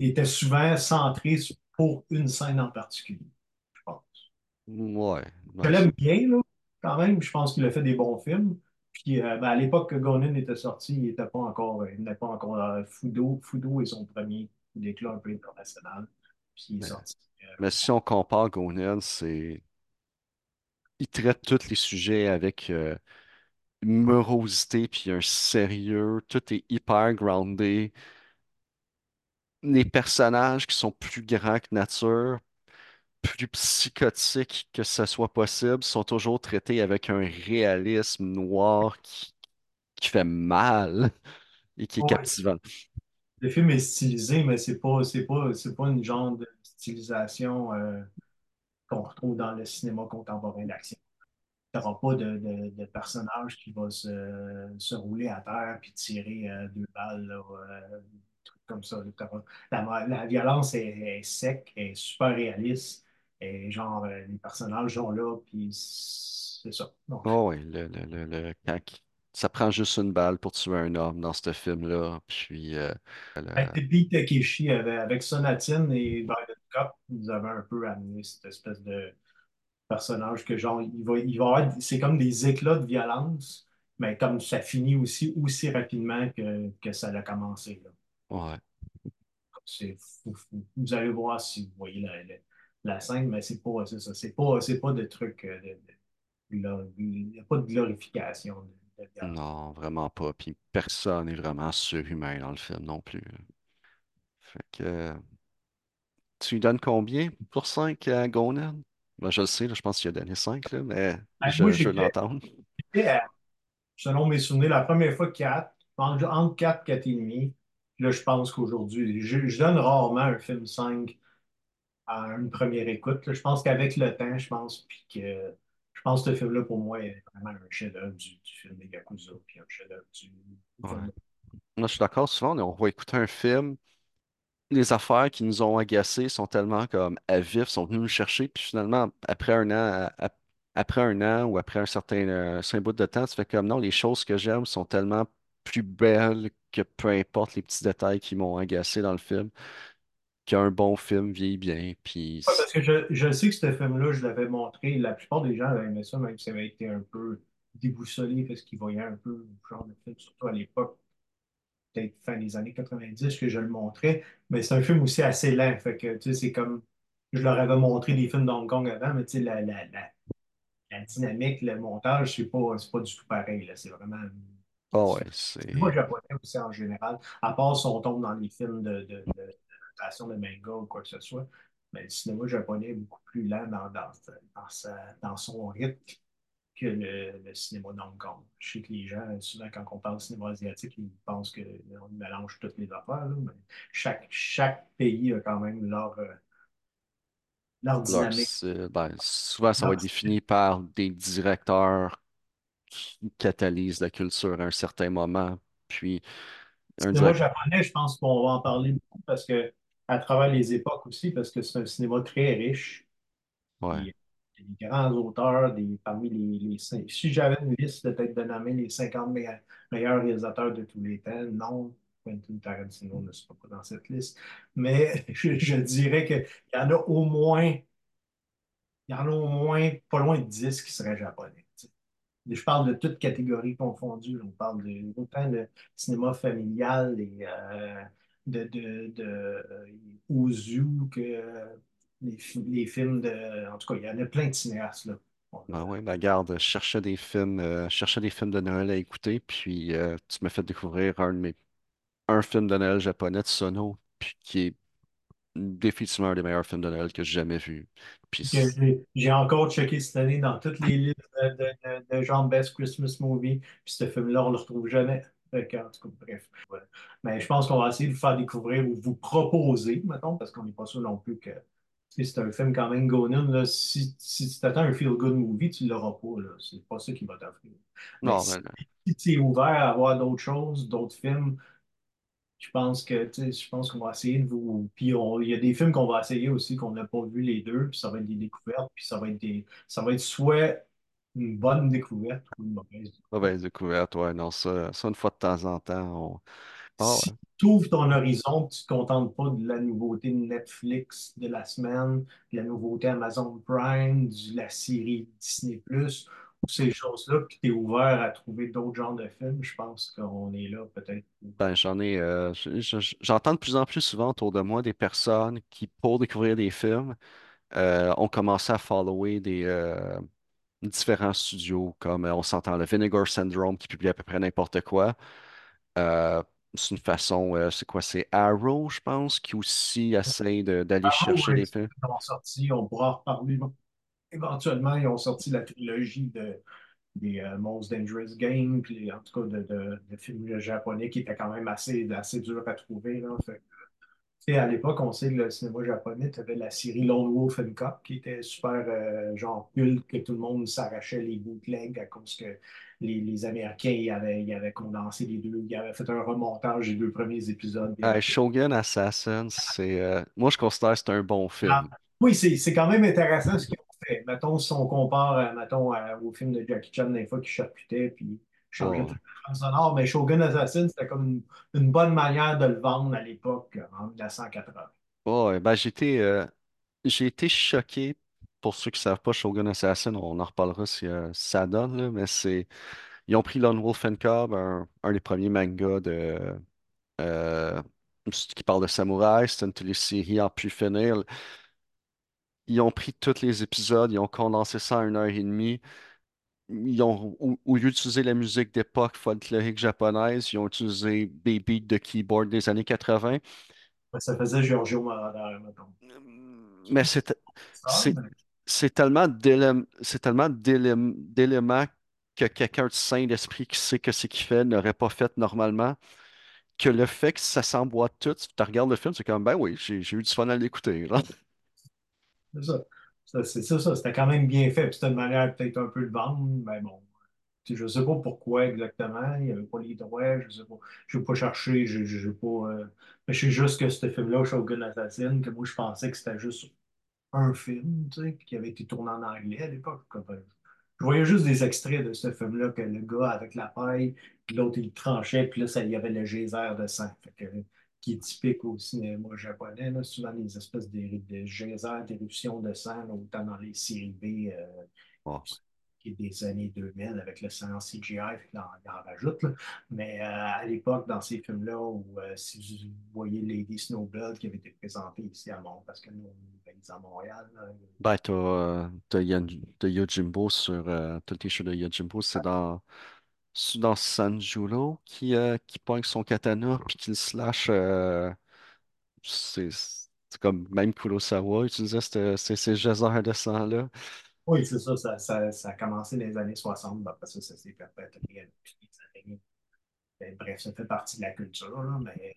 étaient souvent centrés pour une scène en particulier, je pense. Ouais. Je l'aime bien, là, quand même. Je pense qu'il a fait des bons films. Puis euh, ben, à l'époque que Gonin était sorti, il n'était pas encore, euh, il n'était pas encore euh, Fudo. Fudo est son premier déclin un peu international. Puis il est mais, sorti. euh, mais si on compare Gonan, c'est. Il traite tous les sujets avec une morosité puis un sérieux. Tout est hyper groundé. Les personnages qui sont plus grands que nature, plus psychotiques que ce soit possible, sont toujours traités avec un réalisme noir qui, qui fait mal et qui est ouais, captivant. le film est stylisé, mais c'est pas, c'est pas, c'est pas une genre de stylisation euh, qu'on retrouve dans le cinéma contemporain d'action. Tu n'auras pas de, de, de personnage qui va se, se rouler à terre puis tirer euh, deux balles, là, euh, des trucs comme ça. La, la violence est, est sec, est super réaliste. Et genre, euh, les personnages sont là, puis c'est ça. Donc, Oh oui, le, le, le, le- ça prend juste une balle pour tuer un homme dans ce film-là. Puis, euh, Takeshi, avec, avec Sonatine et Violet Cop, ils avaient un peu amené cette espèce de personnage que genre, il va, il va avoir, c'est comme des éclats de violence, mais comme ça finit aussi aussi rapidement que, que ça a commencé, là. ouais, C'est fou, fou. Vous allez voir si vous voyez la, la, la scène, mais c'est pas, ça, c'est pas, c'est pas de trucs, euh, il n'y a pas de glorification de, non, vraiment pas. Puis personne n'est vraiment surhumain dans le film non plus. Fait que, euh, tu lui donnes combien pour 5 à Gonan? Ben, je le sais, là, je pense qu'il a donné 5 là, mais Ben, je, je à- selon mes souvenirs, la première fois 4, entre, entre 4 4 et demi. Puis Là, je pense qu'aujourd'hui, je, je donne rarement un film 5 à une première écoute. là. Je pense qu'avec le temps, je pense, puis que je pense que ce film-là, pour moi, est vraiment un chef-d'œuvre du, du film des Yakuza, puis un chef-d'œuvre du, Ouais. Moi, je suis d'accord, souvent, on va écouter un film. les affaires qui nous ont agacés sont tellement comme à vif, sont venus nous chercher, puis finalement, après un an, à- à- après un an ou après un certain, euh, certain bout de temps, tu fais comme non, les choses que j'aime sont tellement plus belles que peu importe les petits détails qui m'ont agacé dans le film, qu'un bon film vieillit bien, puis Ouais, parce que je, je sais que ce film-là, je l'avais montré. La plupart des gens avaient aimé ça, même si ça avait été un peu déboussolé parce qu'ils voyaient un peu le genre de film, surtout à l'époque, peut-être fin des années 90, que je le montrais. Mais c'est un film aussi assez lent. Fait que, tu sais, c'est comme. Je leur avais montré des films d'Hong Kong avant, mais tu sais, la, la, la, la dynamique, le montage, c'est pas, pas du tout pareil. C'est vraiment. oh ouais, c'est japonais aussi en général, à part si on tombe dans les films de, de, de, de manga ou quoi que ce soit, mais le cinéma japonais est beaucoup plus lent dans, dans, dans, sa- dans son rythme. que le, le cinéma d'Hong Kong. Je sais que les gens, souvent, quand on parle de cinéma asiatique, ils pensent qu'on mélange toutes les affaires, là, mais chaque, chaque pays a quand même leur, euh, leur dynamique. ben, souvent, ça va être défini par des directeurs qui catalysent la culture à un certain moment. Puis, un cinéma direct... japonais, je pense qu'on va en parler beaucoup parce que, à travers les époques aussi, parce que c'est un cinéma très riche. Ouais. Il y a des grands auteurs, des, parmi les, les Si j'avais une liste peut-être de nommer les 50 me- meilleurs réalisateurs de tous les temps, non, Quentin Tarantino ne sera pas dans cette liste. Mais je, je dirais qu'il y en a au moins, il y en a au moins pas loin de 10 qui seraient japonais. Je parle de toutes catégories confondues. On parle de, autant de cinéma familial et euh, de, de, de euh, Ozu que les, les films de. En tout cas, il y en a plein de cinéastes là. Ben ouais, ben garde, je cherchais des films, euh, cherchais des films de Noël à écouter, puis euh, tu m'as fait découvrir un de mes, un film de Noël japonais, Tsuno, puis qui est définitivement un des meilleurs films de Noël que j'ai jamais vu. J'ai encore checké cette année dans toutes les listes de, de, de, de genre Best Christmas Movie, puis ce film-là, on ne le retrouve jamais. Fait que, en tout cas, bref. Ouais. Mais je pense qu'on va essayer de vous faire découvrir ou vous proposer, mettons, parce qu'on n'est pas sûr non plus que c'est un film quand même Gonin, là, si, si tu t'attends un feel-good movie, tu ne l'auras pas. là. C'est pas ça qui va t'offrir. Mais non, si, ben, si tu es ouvert à voir d'autres choses, d'autres films, je pense que, je pense qu'on va essayer de vous. Puis il y a des films qu'on va essayer aussi qu'on n'a pas vu les deux, puis ça va être des découvertes, puis ça va être des. Ça va être soit une bonne découverte ou une mauvaise découverte. mauvaise découverte, ouais, non, ça, ça une fois de temps en temps, on... Si ouais. tu ouvres ton horizon, tu ne te contentes pas de la nouveauté de Netflix de la semaine, de la nouveauté Amazon Prime, de la série Disney+, ou ces choses-là, puis tu es ouvert à trouver d'autres genres de films, je pense qu'on est là peut-être. Ben, j'en ai, euh, je- je- j'entends de plus en plus souvent autour de moi des personnes qui, pour découvrir des films, euh, ont commencé à follower des, euh, différents studios, comme euh, on s'entend le Vinegar Syndrome qui publie à peu près n'importe quoi. Euh, c'est une façon, euh, c'est quoi, c'est Arrow, je pense, qui aussi essaye de- d'aller Ah chercher des films. ils ont sorti, on pourra en reparler. Éventuellement, ils ont sorti la trilogie de, des euh, Most Dangerous Games, puis en tout cas de, de, de films japonais qui étaient quand même assez, assez durs à trouver. Là. Fait sais, à l'époque, on sait que le cinéma japonais, tu avais la série Lone Wolf and Cop qui était super euh, genre culte, que tout le monde s'arrachait les bootlegs à cause que les, les Américains avaient, condensé les deux, ils avaient fait un remontage des deux premiers épisodes. Euh, Shogun Assassin, c'est, euh, moi je considère que c'est un bon Ah, film. Oui, c'est quand même intéressant ce qu'ils ont fait. Mettons, si on compare euh, mettons, au film de Jackie Chan, des fois, qui charcutait puis sonore, mais Shogun Assassin, c'était comme une, une bonne manière de le vendre à l'époque, euh, en 1980. ouais, ben, j'ai été, euh, j'ai été choqué. Pour ceux qui ne savent pas, Shogun Assassin, on en reparlera si euh, ça donne, là, mais c'est. Ils ont pris Lone Wolf and Cub, un, un des premiers mangas de, euh, qui parle de samouraï. C'est une télésérie en pu finir. Ils ont pris tous les épisodes, ils ont condensé ça en une heure et demie. Ils ont, au, au lieu d'utiliser la musique d'époque folklorique japonaise, ils ont utilisé des beats de keyboard des années 80. Ça faisait Giorgio Moroder, mettons. Mais c'est c'est tellement d'éléments que quelqu'un de sain d'esprit qui sait que ce qu'il fait n'aurait pas fait normalement, que le fait que ça s'emboîte tout, tu regardes le film, c'est comme, ben oui, j'ai eu du fun à l'écouter. c'est ça. C'est ça, ça. C'était quand même bien fait. C'était une manière peut-être un peu de vendre, mais bon. Je ne sais pas pourquoi exactement. Il n'y avait pas les droits. Je ne sais pas. Je n'ai pas cherché. Je n'ai pas. euh, mais je sais juste que ce film-là, Shogun Assassin, que moi, je pensais que c'était juste un film, tu sais, qui avait été tourné en anglais à l'époque. Ben, Je voyais juste des extraits de ce film-là, que le gars avec la paille, l'autre, il tranchait, puis là, ça, il y avait le geyser de sang. Qui est typique au cinéma japonais, là, souvent les espèces de, de geysers d'éruption de sang, là, autant dans les séries B, euh, qui est des années 2000 avec le sang en CGI, qu'il en, rajoute. là. Mais euh, à l'époque, dans ces films-là, où euh, si vous voyez Lady Snowblood qui avait été présentée ici à Montréal, parce que nous, on est à Montréal, Ben, t'as t'as t'as Yojimbo sur tous les shows de Yojimbo, c'est dans, dans Sanjuro qui, euh, qui pointe son katana puis qui le slash. euh, c'est comme même Kurosawa utilisait cette- ces ces geysers de sang-là. Oui, c'est ça, ça, ça, a commencé dans les années 60, ben, après ça, ça s'est perpétué depuis les années. Ben, Bref, ça fait partie de la culture, là, mais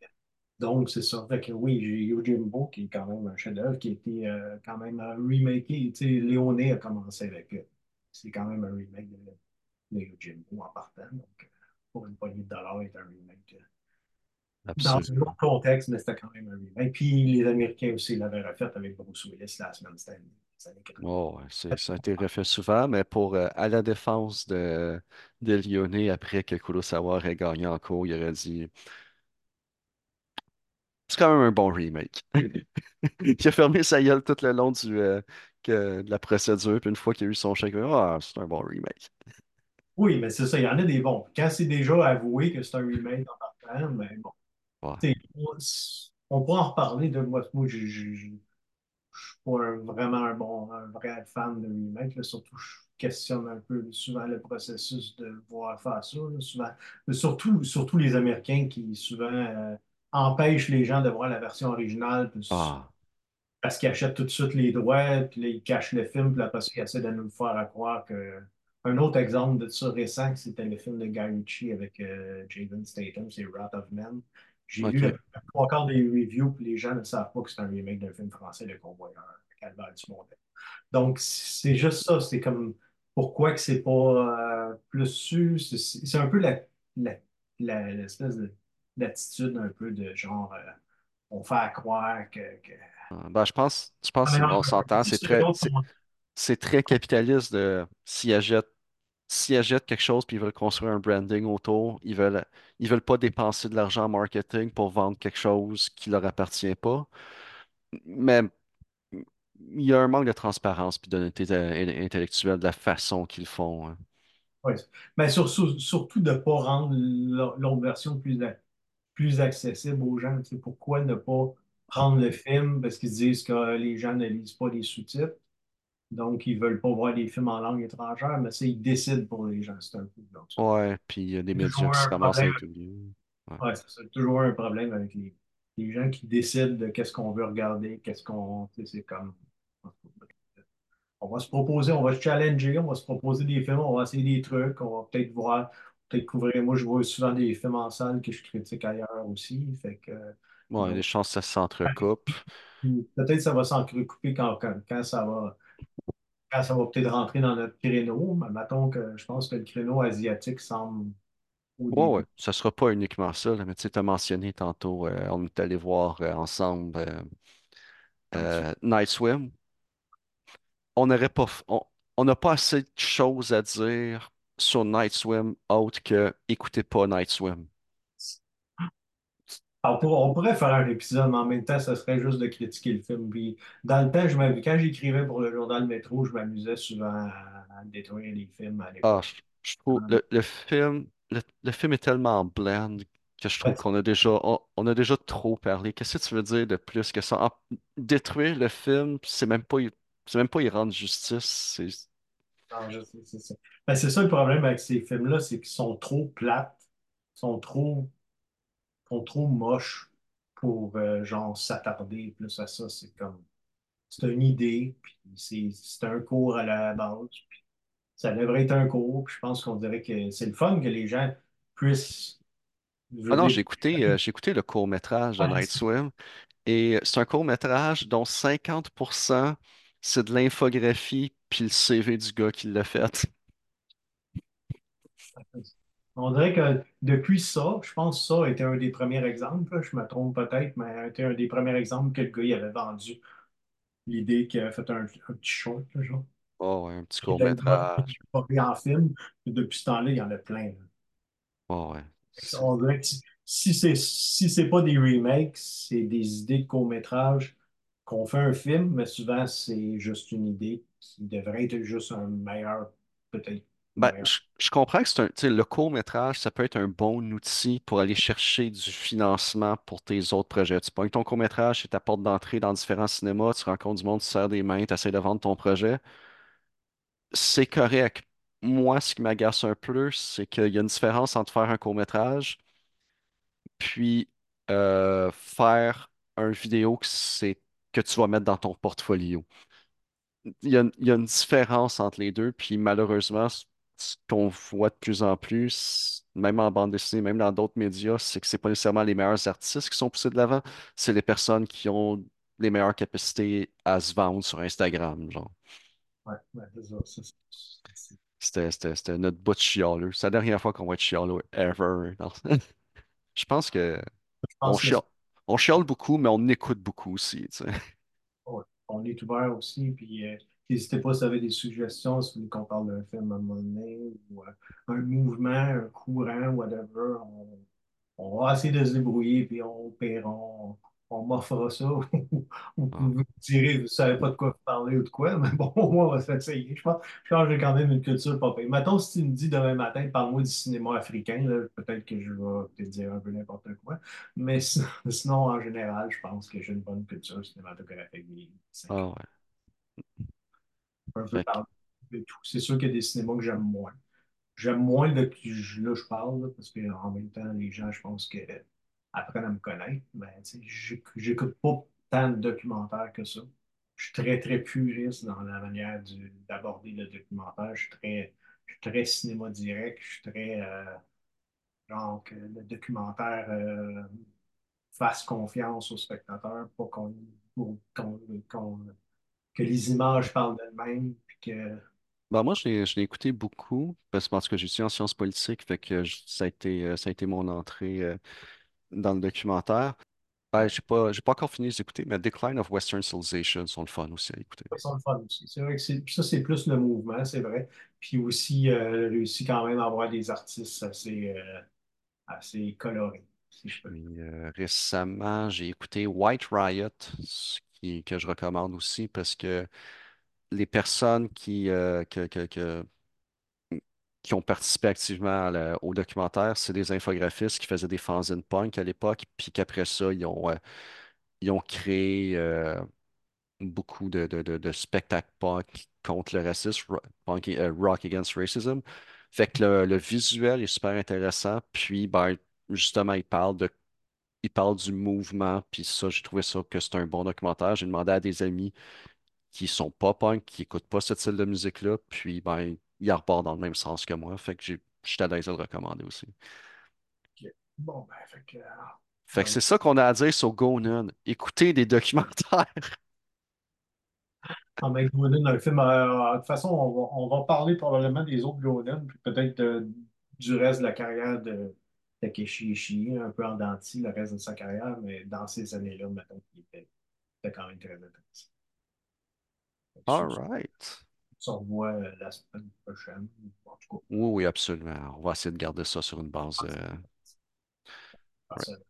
donc c'est. Fait que oui, j'ai Yojimbo, qui est quand même un chef-d'œuvre, qui a été euh, quand même euh, remaké. Tu sais, Léoné a commencé avec. euh, c'est quand même un remake de, de Yojimbo en partant. Donc, euh, pour une poignée de dollars, c'est un remake. euh, dans un autre contexte, mais c'était quand même un remake. Puis les Américains aussi l'avaient refait avec Bruce Willis la semaine, 80. Oh, ça a été refait souvent, mais pour euh, à la défense de, de Lyonnais, après que Kurosawa ait gagné en cours, il aurait dit c'est quand même un bon remake. Il a fermé sa gueule tout le long du, euh, que- de la procédure, puis une fois qu'il a eu son chèque, ah, c'est un bon remake. Oui, mais c'est ça, il y en a des bons. Quand c'est déjà avoué que c'est un remake en partant, mais bon, Ouais. on, on pourra en reparler de moi. Moi, je, je, je- je suis pas un- vraiment un bon, un vrai fan de remake. là. Surtout, je questionne un peu souvent le processus de voir faire ça. là, souvent. Mais surtout, surtout les Américains qui souvent euh, empêchent les gens de voir la version originale puis Ah, parce qu'ils achètent tout de suite les droits, puis là, ils cachent le film, puis après ça, ils essaient de nous le faire à croire que. Un autre exemple de ça récent, c'était le film de Guy Ritchie avec euh, Jason Statham, c'est Wrath of Man. J'ai lu la ok. la trois quarts des reviews, puis les gens ne savent pas que c'est un remake d'un film français, Le Convoyeur, Calvaire du Monde. Donc, c'est juste ça, c'est comme pourquoi que c'est pas euh, plus su, c'est un peu la, la- la- l'espèce de- d'attitude un peu de genre, euh, on fait à croire que, que Ah, Ben, je pense, je ah, pense, mais non, on s'entend, c'est très, c'est très capitaliste de s'ils achètent, achètent quelque chose puis ils veulent construire un branding autour, ils veulent, ils veulent pas dépenser de l'argent en marketing pour vendre quelque chose qui leur appartient pas. Mais il y a un manque de transparence puis d'honnêteté intellectuelle de la façon qu'ils font. hein. ouais. Mais sur- sur- surtout de ne pas rendre l'autre version plus, plus accessible aux gens. Pourquoi ne pas prendre le film parce qu'ils disent que les gens ne lisent pas les sous-titres, donc ils ne veulent pas voir des films en langue étrangère, mais ça, ils décident pour les gens. C'est un peu. donc, Ouais, puis il y a des médias qui ramassent à être oubliés. Ouais. Ouais, c'est toujours un problème avec les, les gens qui décident de qu'est-ce qu'on veut regarder, qu'est-ce qu'on. C'est comme. On va se proposer, on va se challenger, on va se proposer des films, on va essayer des trucs, on va peut-être voir, peut-être couvrir. Moi, je vois souvent des films en salle que je critique ailleurs aussi. Fait que, les donc, chances que ça s'entrecoupe. peut-être ça va s'entrecouper quand, quand, quand ça va, quand ça va peut-être rentrer dans notre créneau. Mais mettons que je pense que le créneau asiatique semble au Ouais, ouais, ça sera pas uniquement ça, là, mais tu sais, t'as mentionné tantôt, euh, on est allé voir euh, ensemble euh, euh, Night Swim. On n'aurait pas, f- on on n'a pas assez de choses à dire sur Night Swim autre que écoutez pas Night Swim. Alors, pour- on pourrait faire un épisode, mais en même temps, ça serait juste de critiquer le film. Puis, dans le temps, je quand j'écrivais pour le journal Métro, je m'amusais souvent à, à détruire les films à Ah, l'époque. je, je trouve le, le film, le, le film est tellement bland que je trouve qu'on a déjà, on, on a déjà trop parlé. Qu'est-ce que tu veux dire de plus que ça? En- détruire le film, c'est même pas, y- c'est même pas y rendre justice. C'est, non, je sais, c'est ça. Ben, c'est ça le problème avec ces films-là, c'est qu'ils sont trop plates, sont trop, sont trop moches pour euh, genre s'attarder plus à ça. C'est comme, c'est une idée, puis c'est un cours à la base. puis ça devrait être un cours, puis je pense qu'on dirait que c'est le fun que les gens puissent, Ah non, j'ai écouté, euh, j'ai écouté le court-métrage de Night Swim et c'est un court-métrage dont 50% c'est de l'infographie puis le CV du gars qui l'a fait. On dirait que depuis ça, je pense que ça a été un des premiers exemples, je me trompe peut-être, mais a été un des premiers exemples que le gars il avait vendu l'idée qu'il avait fait un, un petit short, là, genre. Oh, ouais, un petit il court-métrage. pas en film. Puis depuis ce temps-là, il y en a plein. là. Oh, ouais. On dirait que si si c'est si c'est pas des remakes, c'est des idées de court-métrage qu'on fait un film, mais souvent c'est juste une idée qui devrait être juste un meilleur, peut-être Ben, je, je comprends que c'est un, tu sais, le court-métrage, ça peut être un bon outil pour aller chercher du financement pour tes autres projets. Tu pognes ton court-métrage, c'est ta porte d'entrée dans différents cinémas, tu rencontres du monde, tu serres des mains, tu essaies de vendre ton projet. C'est correct. Moi, ce qui m'agace un peu, c'est qu'il y a une différence entre faire un court-métrage puis euh, faire un vidéo que c'est que tu vas mettre dans ton portfolio. il y a, il y a une différence entre les deux, puis malheureusement, ce qu'on voit de plus en plus, même en bande dessinée, même dans d'autres médias, c'est que c'est pas nécessairement les meilleurs artistes qui sont poussés de l'avant, c'est les personnes qui ont les meilleures capacités à se vendre sur Instagram, genre. Ouais, ouais, c'est ça. C'était, c'était, c'était notre bout de chialeux. C'est la dernière fois qu'on va être chialeux ever. Je pense que Je on que chiale, on chiale beaucoup, mais on écoute beaucoup aussi, tu sais. Ouais. On est ouvert aussi, puis euh, n'hésitez pas si vous avez des suggestions, si vous voulez qu'on parle d'un film à un moment donné, ou euh, un mouvement, un courant, whatever. On, on va essayer de se débrouiller, puis on paiera, on, on m'offrira ça, ou Ah, vous direz, vous ne savez pas de quoi vous parler ou de quoi, mais bon, moins, on va s'essayer. Je pense, je pense que j'ai quand même une culture pas pire. Mettons, si tu me dis demain matin, parle-moi du cinéma africain, peut-être que je vais te dire un peu n'importe quoi. Mais sinon, sinon, en général, je pense que j'ai une bonne culture cinématographique ah ouais. Un peu Fait que, parler de tout. C'est sûr qu'il y a des cinémas que j'aime moins. J'aime moins de qui là je parle, là, parce qu'en même temps, les gens, je pense que apprennent à me connaître. Mais j'éc- j'écoute pas tant de documentaires que ça. Je suis très, très puriste dans la manière d'aborder le documentaire. Je suis très, je suis très cinéma direct. Je suis très, euh, genre, que le documentaire euh, fasse confiance au spectateur, qu'on, pour qu'on- que les images parlent d'elles-mêmes, que ben moi, je l'ai écouté beaucoup, parce que, parce que j'étudie en sciences politiques, fait que je- ça a été, euh, ça a été mon entrée euh, dans le documentaire. Ben, j'ai pas, pas encore fini de les écouter, mais Decline of Western Civilization sont le fun aussi à écouter. Ils sont le fun aussi. C'est vrai que ça, c'est plus le mouvement, c'est vrai. Puis aussi, euh, réussi quand même à avoir des artistes assez, euh, assez colorés, si je peux. Puis euh, récemment, j'ai écouté White Riot, qui, que je recommande aussi parce que les personnes qui, euh, qui ont participé activement au documentaire, c'est des infographistes qui faisaient des fanzines punk à l'époque, puis qu'après ça, ils ont, euh, ils ont créé euh, beaucoup de, de, de- spectacles punk contre le racisme, punk, Rock Against Racism. Fait que le, le visuel est super intéressant, puis ben, justement, il parle de il parle du mouvement, puis ça, j'ai trouvé ça que c'est un bon documentaire. J'ai demandé à des amis qui sont pas punk, qui écoutent pas ce style de musique-là, puis ben, ils repartent dans le même sens que moi. Fait que j'ai, j'étais à l'aise de le recommander aussi. Ok. Bon, ben, fait que, euh, Fait que c'est ça qu'on a à dire sur Conan. Écoutez des documentaires. en Mike Gouldon, dans le film, euh, de toute façon, on va, on va parler probablement des autres Gouldon, puis peut-être de- du reste de la carrière de Takeshi Ishii, un peu en dents de scie, le reste de sa carrière, mais dans ces années-là, maintenant, il était, était quand même très intéressant. All right. On se revoit euh, la semaine prochaine. En tout cas, Oui, oui, absolument. On va essayer de garder ça sur une base. euh, que